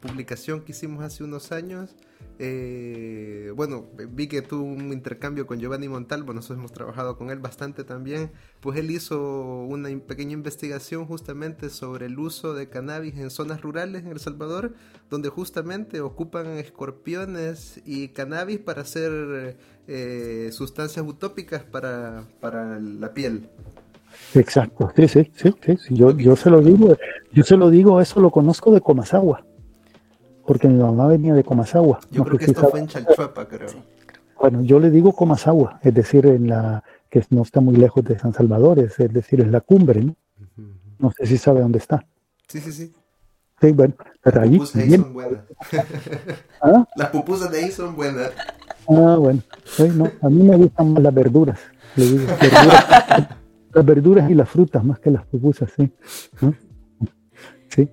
S1: publicación que hicimos hace unos años, eh, bueno, vi que tuvo un intercambio con Giovanni Montalvo, nosotros hemos trabajado con él bastante también, pues él hizo una pequeña investigación justamente sobre el uso de cannabis en zonas rurales en El Salvador, donde justamente ocupan escorpiones y cannabis para hacer eh, sustancias utópicas para, para la piel.
S3: Exacto, sí, sí, sí, sí, Yo, yo se lo digo, yo se lo digo, eso lo conozco de Comasagua porque mi mamá venía de Comasagua.
S1: Yo creo que esto fue en Chalchuapa, creo.
S3: Bueno, yo le digo Comasagua, es decir, en la que no está muy lejos de San Salvador, es, decir, es la cumbre, ¿no? No sé si sabe dónde está.
S1: Sí, sí, sí.
S3: Sí, bueno, pero
S1: Las pupusas de ahí son buenas. ¿Ah? Las pupusas de ahí son buenas.
S3: Ah, bueno. no, a mí me gustan más las verduras. Le digo, las verduras y las frutas más que las pupusas, sí. Sí.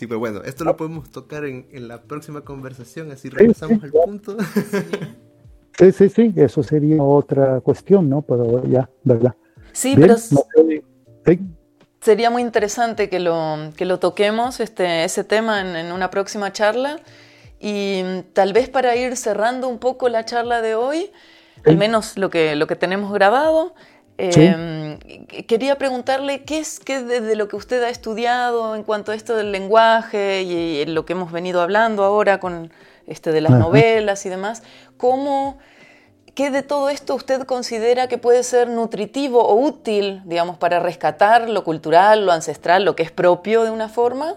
S1: Sí, pero bueno, esto lo podemos tocar en, la próxima conversación, así regresamos al punto.
S3: Sí, sí, sí, eso sería otra cuestión, ¿no? Pero ya, ¿verdad?
S2: Sí, pero sería muy interesante que lo, que lo toquemos, este, ese tema, en, en, una próxima charla. Y tal vez para ir cerrando un poco la charla de hoy, al menos lo que, lo que tenemos grabado, Em, quería preguntarle qué es qué de, lo que usted ha estudiado en cuanto a esto del lenguaje y, lo que hemos venido hablando ahora con este de las novelas y demás, cómo qué de todo esto usted considera que puede ser nutritivo o útil, digamos, para rescatar lo cultural, lo ancestral, lo que es propio de una forma.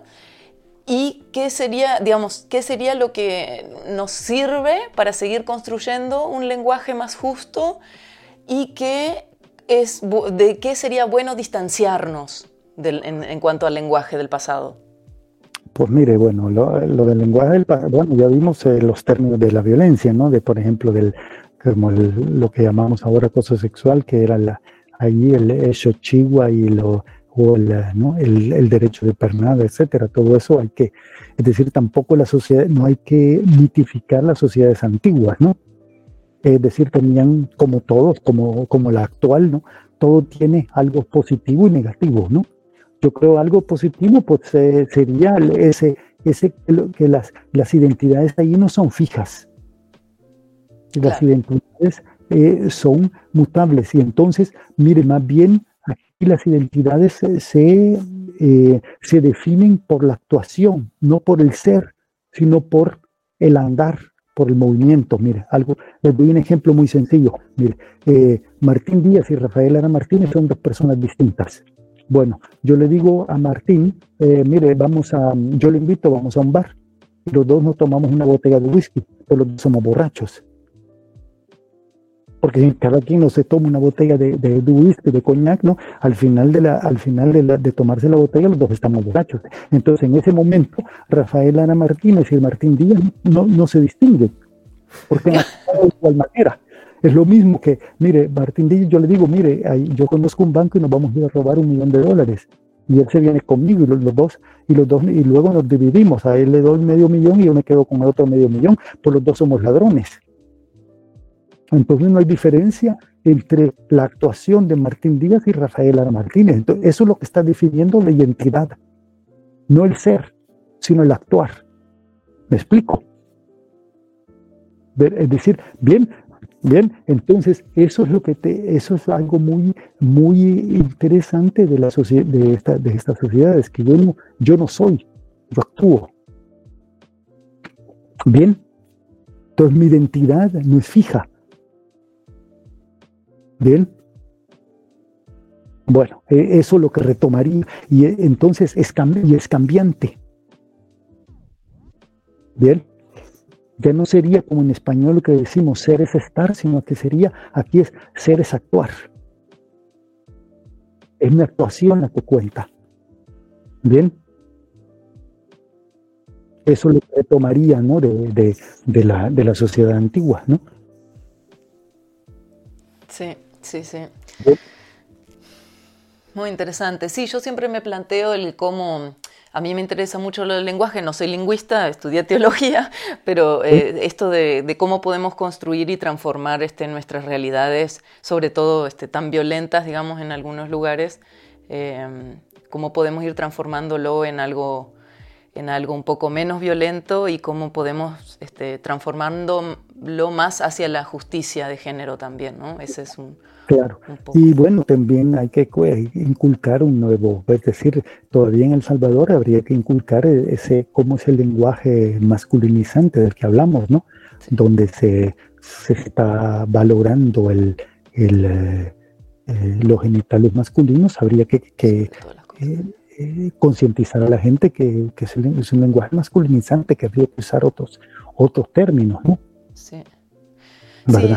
S2: ¿Y qué sería, digamos, qué sería lo que nos sirve para seguir construyendo un lenguaje más justo y que de qué sería bueno distanciarnos en, cuanto al lenguaje del pasado?
S3: Pues mire, bueno, lo, del lenguaje del pasado, bueno, ya vimos eh, los términos de la violencia, ¿no? De, por ejemplo, del, como lo que llamamos ahora acoso sexual, que era la, ahí el hecho chigua y lo, el, ¿no? el, derecho de pernada, etcétera. Todo eso hay que, es decir, tampoco la sociedad, no hay que mitificar las sociedades antiguas, ¿no? Es decir, tenían como todos, como, como la actual, ¿no? Todo tiene algo positivo y negativo, ¿no? Yo creo algo positivo pues eh, sería ese, ese, que las, las identidades ahí no son fijas. Las identidades eh, son mutables. Y entonces, mire, más bien aquí las identidades se, eh, se definen por la actuación, no por el ser, sino por el andar, por el movimiento. Mire, algo, les doy un ejemplo muy sencillo. Mire, eh, Martín Díaz y Rafael Ara Martínez son dos personas distintas. Bueno, yo le digo a Martín, mire, vamos a, yo le invito, vamos a un bar. Los dos nos tomamos una botella de whisky, pero los dos somos borrachos porque cada quien no se toma una botella de, de, whisky, de coñac, ¿no? Al final, de, la, al final de, la, de, tomarse la botella, los dos estamos borrachos. Entonces, en ese momento, Rafael Ana Martínez y el Martín Díaz no, no se distinguen, porque de igual manera. Es lo mismo que, mire, Martín Díaz, yo le digo, mire, yo conozco un banco y nos vamos a ir a robar un millón de dólares. Y él se viene conmigo y los, los, dos, y los dos, y luego nos dividimos. A él le doy medio millón y yo me quedo con el otro medio millón, pues los dos somos ladrones. Entonces no hay diferencia entre la actuación de Martín Díaz y Rafael Martínez. Entonces, eso es lo que está definiendo la identidad. No el ser, sino el actuar. ¿Me explico? Es decir, bien, bien, entonces eso es lo que te, eso es algo muy, muy interesante de la de, esta, de estas sociedades, que yo no, yo no soy, yo actúo. Bien, entonces mi identidad no es fija, Bien. Bueno, e, eso es lo que retomaría. Y e, entonces es, y es cambiante. Bien. Ya no sería como en español lo que decimos ser es estar, sino que sería, aquí es ser es actuar. Es mi actuación la que cuenta. Bien. Eso lo retomaría ¿no? de, de, la, de la sociedad antigua, ¿no?
S2: Sí. Sí, sí. Muy interesante. Sí, yo siempre me planteo el cómo... A mí me interesa mucho el lenguaje, no soy lingüista, estudié teología, pero eh, esto de, cómo podemos construir y transformar este, nuestras realidades, sobre todo este, tan violentas, digamos, en algunos lugares, eh, cómo podemos ir transformándolo en algo, en algo un poco menos violento y cómo podemos este, transformándolo más hacia la justicia de género también, ¿no? Ese es un,
S3: Claro. Y bueno, también hay que inculcar un nuevo, es decir, todavía en El Salvador habría que inculcar e-, ese, cómo es el lenguaje masculinizante del que hablamos, ¿no? Donde se, se, está valorando el, el eh, eh, los genitales masculinos, habría que, que eh, concientizar a la gente que, que es, un lenguaje masculinizante, que habría que usar otros, otros términos, ¿no?
S2: Sí. Sí,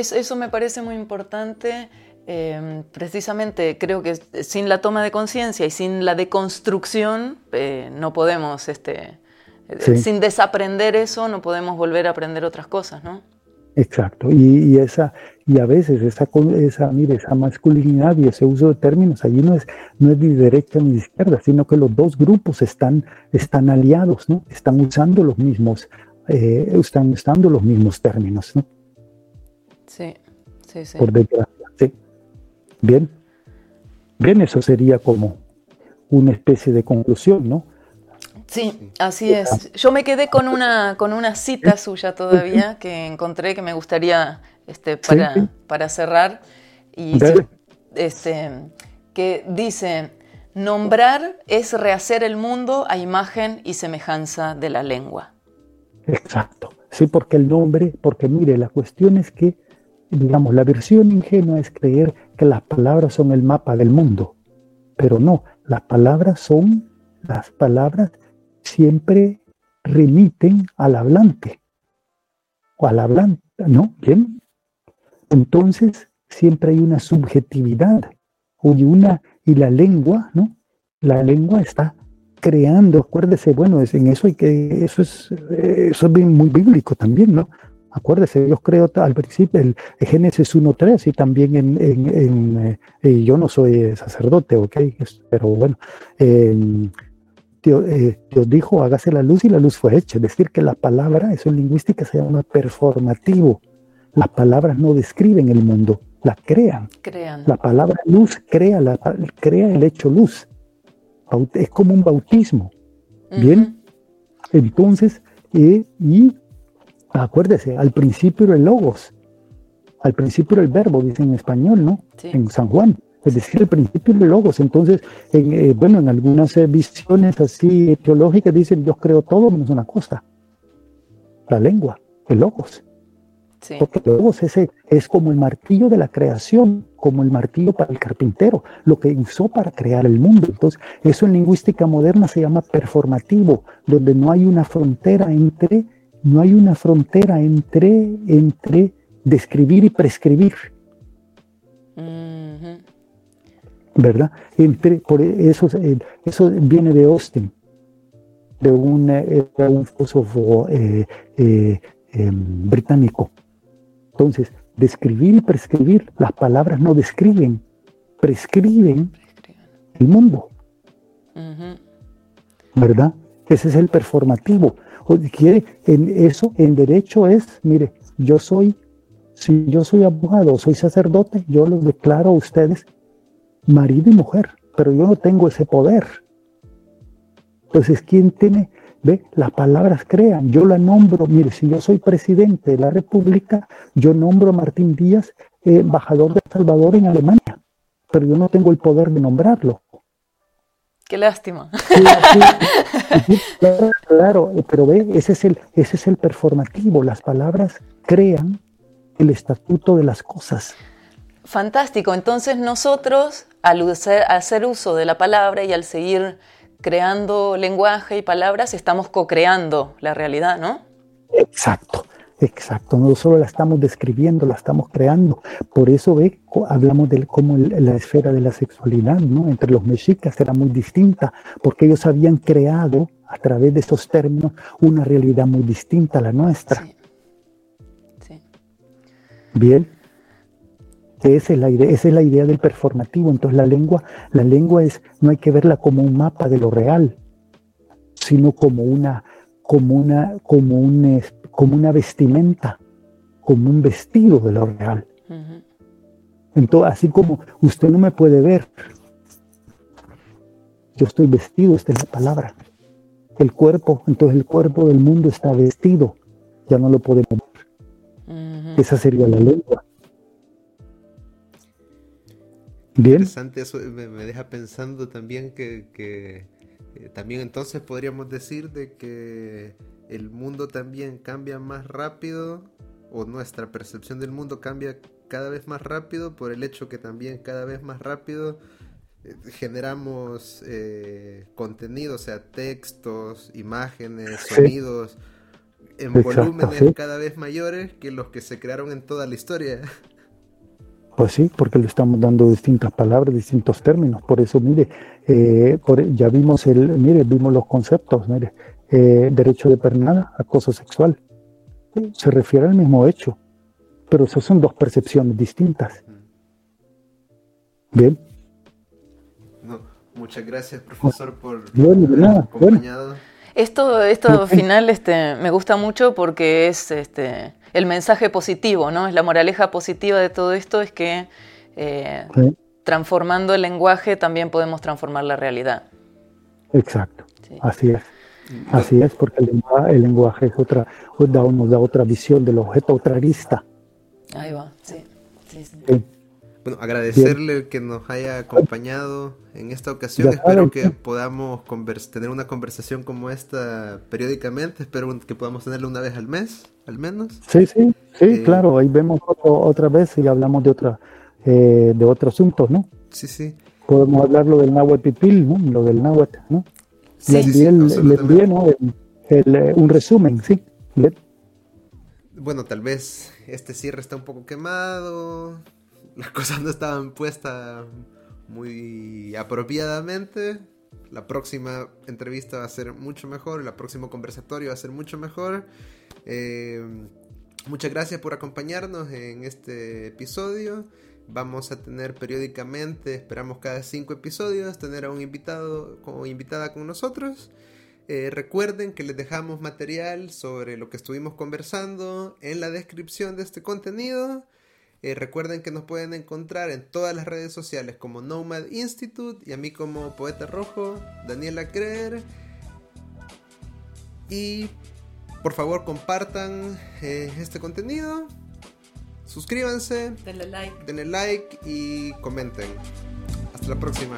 S2: eso me parece muy importante. Em, precisamente creo que sin la toma de conciencia y sin la deconstrucción eh, no podemos, este, eh, sin desaprender eso, no podemos volver a aprender otras cosas, ¿no?
S3: Exacto, y, esa, y a veces esa, esa, mire, esa masculinidad y ese uso de términos allí no es, no es ni derecha ni izquierda, sino que los dos grupos están, están aliados, ¿no? Están usando los mismos, eh, están usando los mismos términos, ¿no?
S2: Sí, sí, sí.
S3: Por desgracia, sí. Bien. Bien, eso sería como una especie de conclusión, ¿no?
S2: Sí, así es. Yo me quedé con una, con una cita suya todavía que encontré que me gustaría este, para, para cerrar. Y este, que dice, nombrar es rehacer el mundo a imagen y semejanza de la lengua.
S3: Exacto. Sí, porque el nombre, porque mire, la cuestión es que digamos, la versión ingenua es creer que las palabras son el mapa del mundo, pero no, las palabras son, las palabras siempre remiten al hablante, o al hablante, ¿no? ¿Bien? Entonces, siempre hay una subjetividad, y una, y la lengua, ¿no? La lengua está creando, acuérdese, bueno, es, en eso hay que, eso es, eso es muy bíblico también, ¿no? Acuérdese, Dios creó al principio el, Génesis 1.3 y también en, en, eh, yo no soy sacerdote, ok, pero bueno, eh, Dios, dijo hágase la luz y la luz fue hecha. Es decir, que la palabra, eso en lingüística se llama performativo. Las palabras no describen el mundo, la crean.
S2: crean.
S3: La palabra luz crea, la, crea el hecho luz. Es como un bautismo. ¿Bien? Entonces, eh, y acuérdese, al principio era el logos, al principio era el verbo, dice en español, ¿no? En San Juan. Es decir, al principio era el logos. Entonces, en, eh, bueno, en algunas eh, visiones así teológicas dicen, Dios creó todo menos una cosa, la lengua, el logos. Porque el logos ese es como el martillo de la creación, como el martillo para el carpintero, lo que usó para crear el mundo. Entonces, eso en lingüística moderna se llama performativo, donde no hay una frontera entre, no hay una frontera entre, entre describir y prescribir. ¿Verdad? Entre, por eso, eso viene de Austin, de un, eh, un filósofo eh, eh, em, británico. Entonces, describir y prescribir, las palabras no describen, prescriben el mundo. ¿Verdad? Ese es el performativo. Quiere, en eso, en derecho es, mire, yo soy, si yo soy abogado, soy sacerdote, yo los declaro a ustedes marido y mujer, pero yo no tengo ese poder. Entonces, ¿quién tiene? Ve, las palabras crean. Yo la nombro, mire, si yo soy presidente de la República, yo nombro a Martín Díaz embajador de Salvador en Alemania, pero yo no tengo el poder de nombrarlo.
S2: Qué lástima.
S3: claro, claro, pero ve, ese es, el, ese es el performativo. Las palabras crean el estatuto de las cosas.
S2: Fantástico. Entonces nosotros, al hacer uso de la palabra y al seguir creando lenguaje y palabras, estamos co-creando la realidad, ¿no?
S3: Exacto. Exacto, no solo la estamos describiendo, la estamos creando. Por eso ve, hablamos de cómo la esfera de la sexualidad, ¿no? Entre los mexicas era muy distinta, porque ellos habían creado a través de esos términos una realidad muy distinta a la nuestra. Sí. Bien. Esa es, la idea, esa es la idea del performativo. Entonces la lengua, la lengua es, no hay que verla como un mapa de lo real, sino como una, como una, como un, como una vestimenta, como un vestido de lo real. Entonces, así como usted no me puede ver, yo estoy vestido, esta es la palabra. El cuerpo, entonces el cuerpo del mundo está vestido, ya no lo podemos ver. Esa sería la lengua.
S1: Interesante, eso me, deja pensando también que, eh, también entonces podríamos decir de que el mundo también cambia más rápido o nuestra percepción del mundo cambia cada vez más rápido por el hecho que también cada vez más rápido eh, generamos eh, contenido, o sea, textos, imágenes, sonidos, en volúmenes cada vez mayores que los que se crearon en toda la historia.
S3: Pues sí, porque le estamos dando distintas palabras, distintos términos. Por eso, mire, eh, ya vimos el, mire, vimos los conceptos, mire, eh, derecho de pernada, acoso sexual. Se refiere al mismo hecho, pero eso son dos percepciones distintas. Bien.
S1: muchas gracias, profesor, por bueno, acompañado.
S2: Esto, esto final este, me gusta mucho porque es este, el mensaje positivo, ¿no? Es la moraleja positiva de todo esto, es que eh, transformando el lenguaje también podemos transformar la realidad.
S3: Exacto, así es. Así es, porque el lenguaje, es otra, nos da otra visión del objeto, otra arista.
S2: Ahí va, sí.
S1: Bueno, agradecerle que nos haya acompañado en esta ocasión. Espero que podamos tener una conversación como esta periódicamente. Espero que podamos tenerla una vez al mes, al menos.
S3: Sí, sí, sí, eh, claro. Ahí vemos otra vez y hablamos de otra eh, de otro asunto, ¿no?
S1: Sí, sí.
S3: Podemos hablar lo del náhuatl ¿no? Lo del náhuatl, ¿no? Sí, le envié, le envié ¿no? Eh, un resumen, sí.
S1: Bueno, tal vez este cierre está un poco quemado las cosas no estaban puestas muy apropiadamente. La próxima entrevista va a ser mucho mejor, el próximo conversatorio va a ser mucho mejor. Eh, muchas gracias por acompañarnos en este episodio. Vamos a tener periódicamente, esperamos cada cinco episodios, tener a un invitado o invitada con nosotros. Eh, recuerden que les dejamos material sobre lo que estuvimos conversando en la descripción de este contenido. Eh, recuerden que nos pueden encontrar en todas las redes sociales como Nomad Institute y a mí como Poeta Rojo, Daniela Creer. Y por favor compartan eh, este contenido. Suscríbanse.
S2: Denle like.
S1: Denle like y comenten. Hasta la próxima.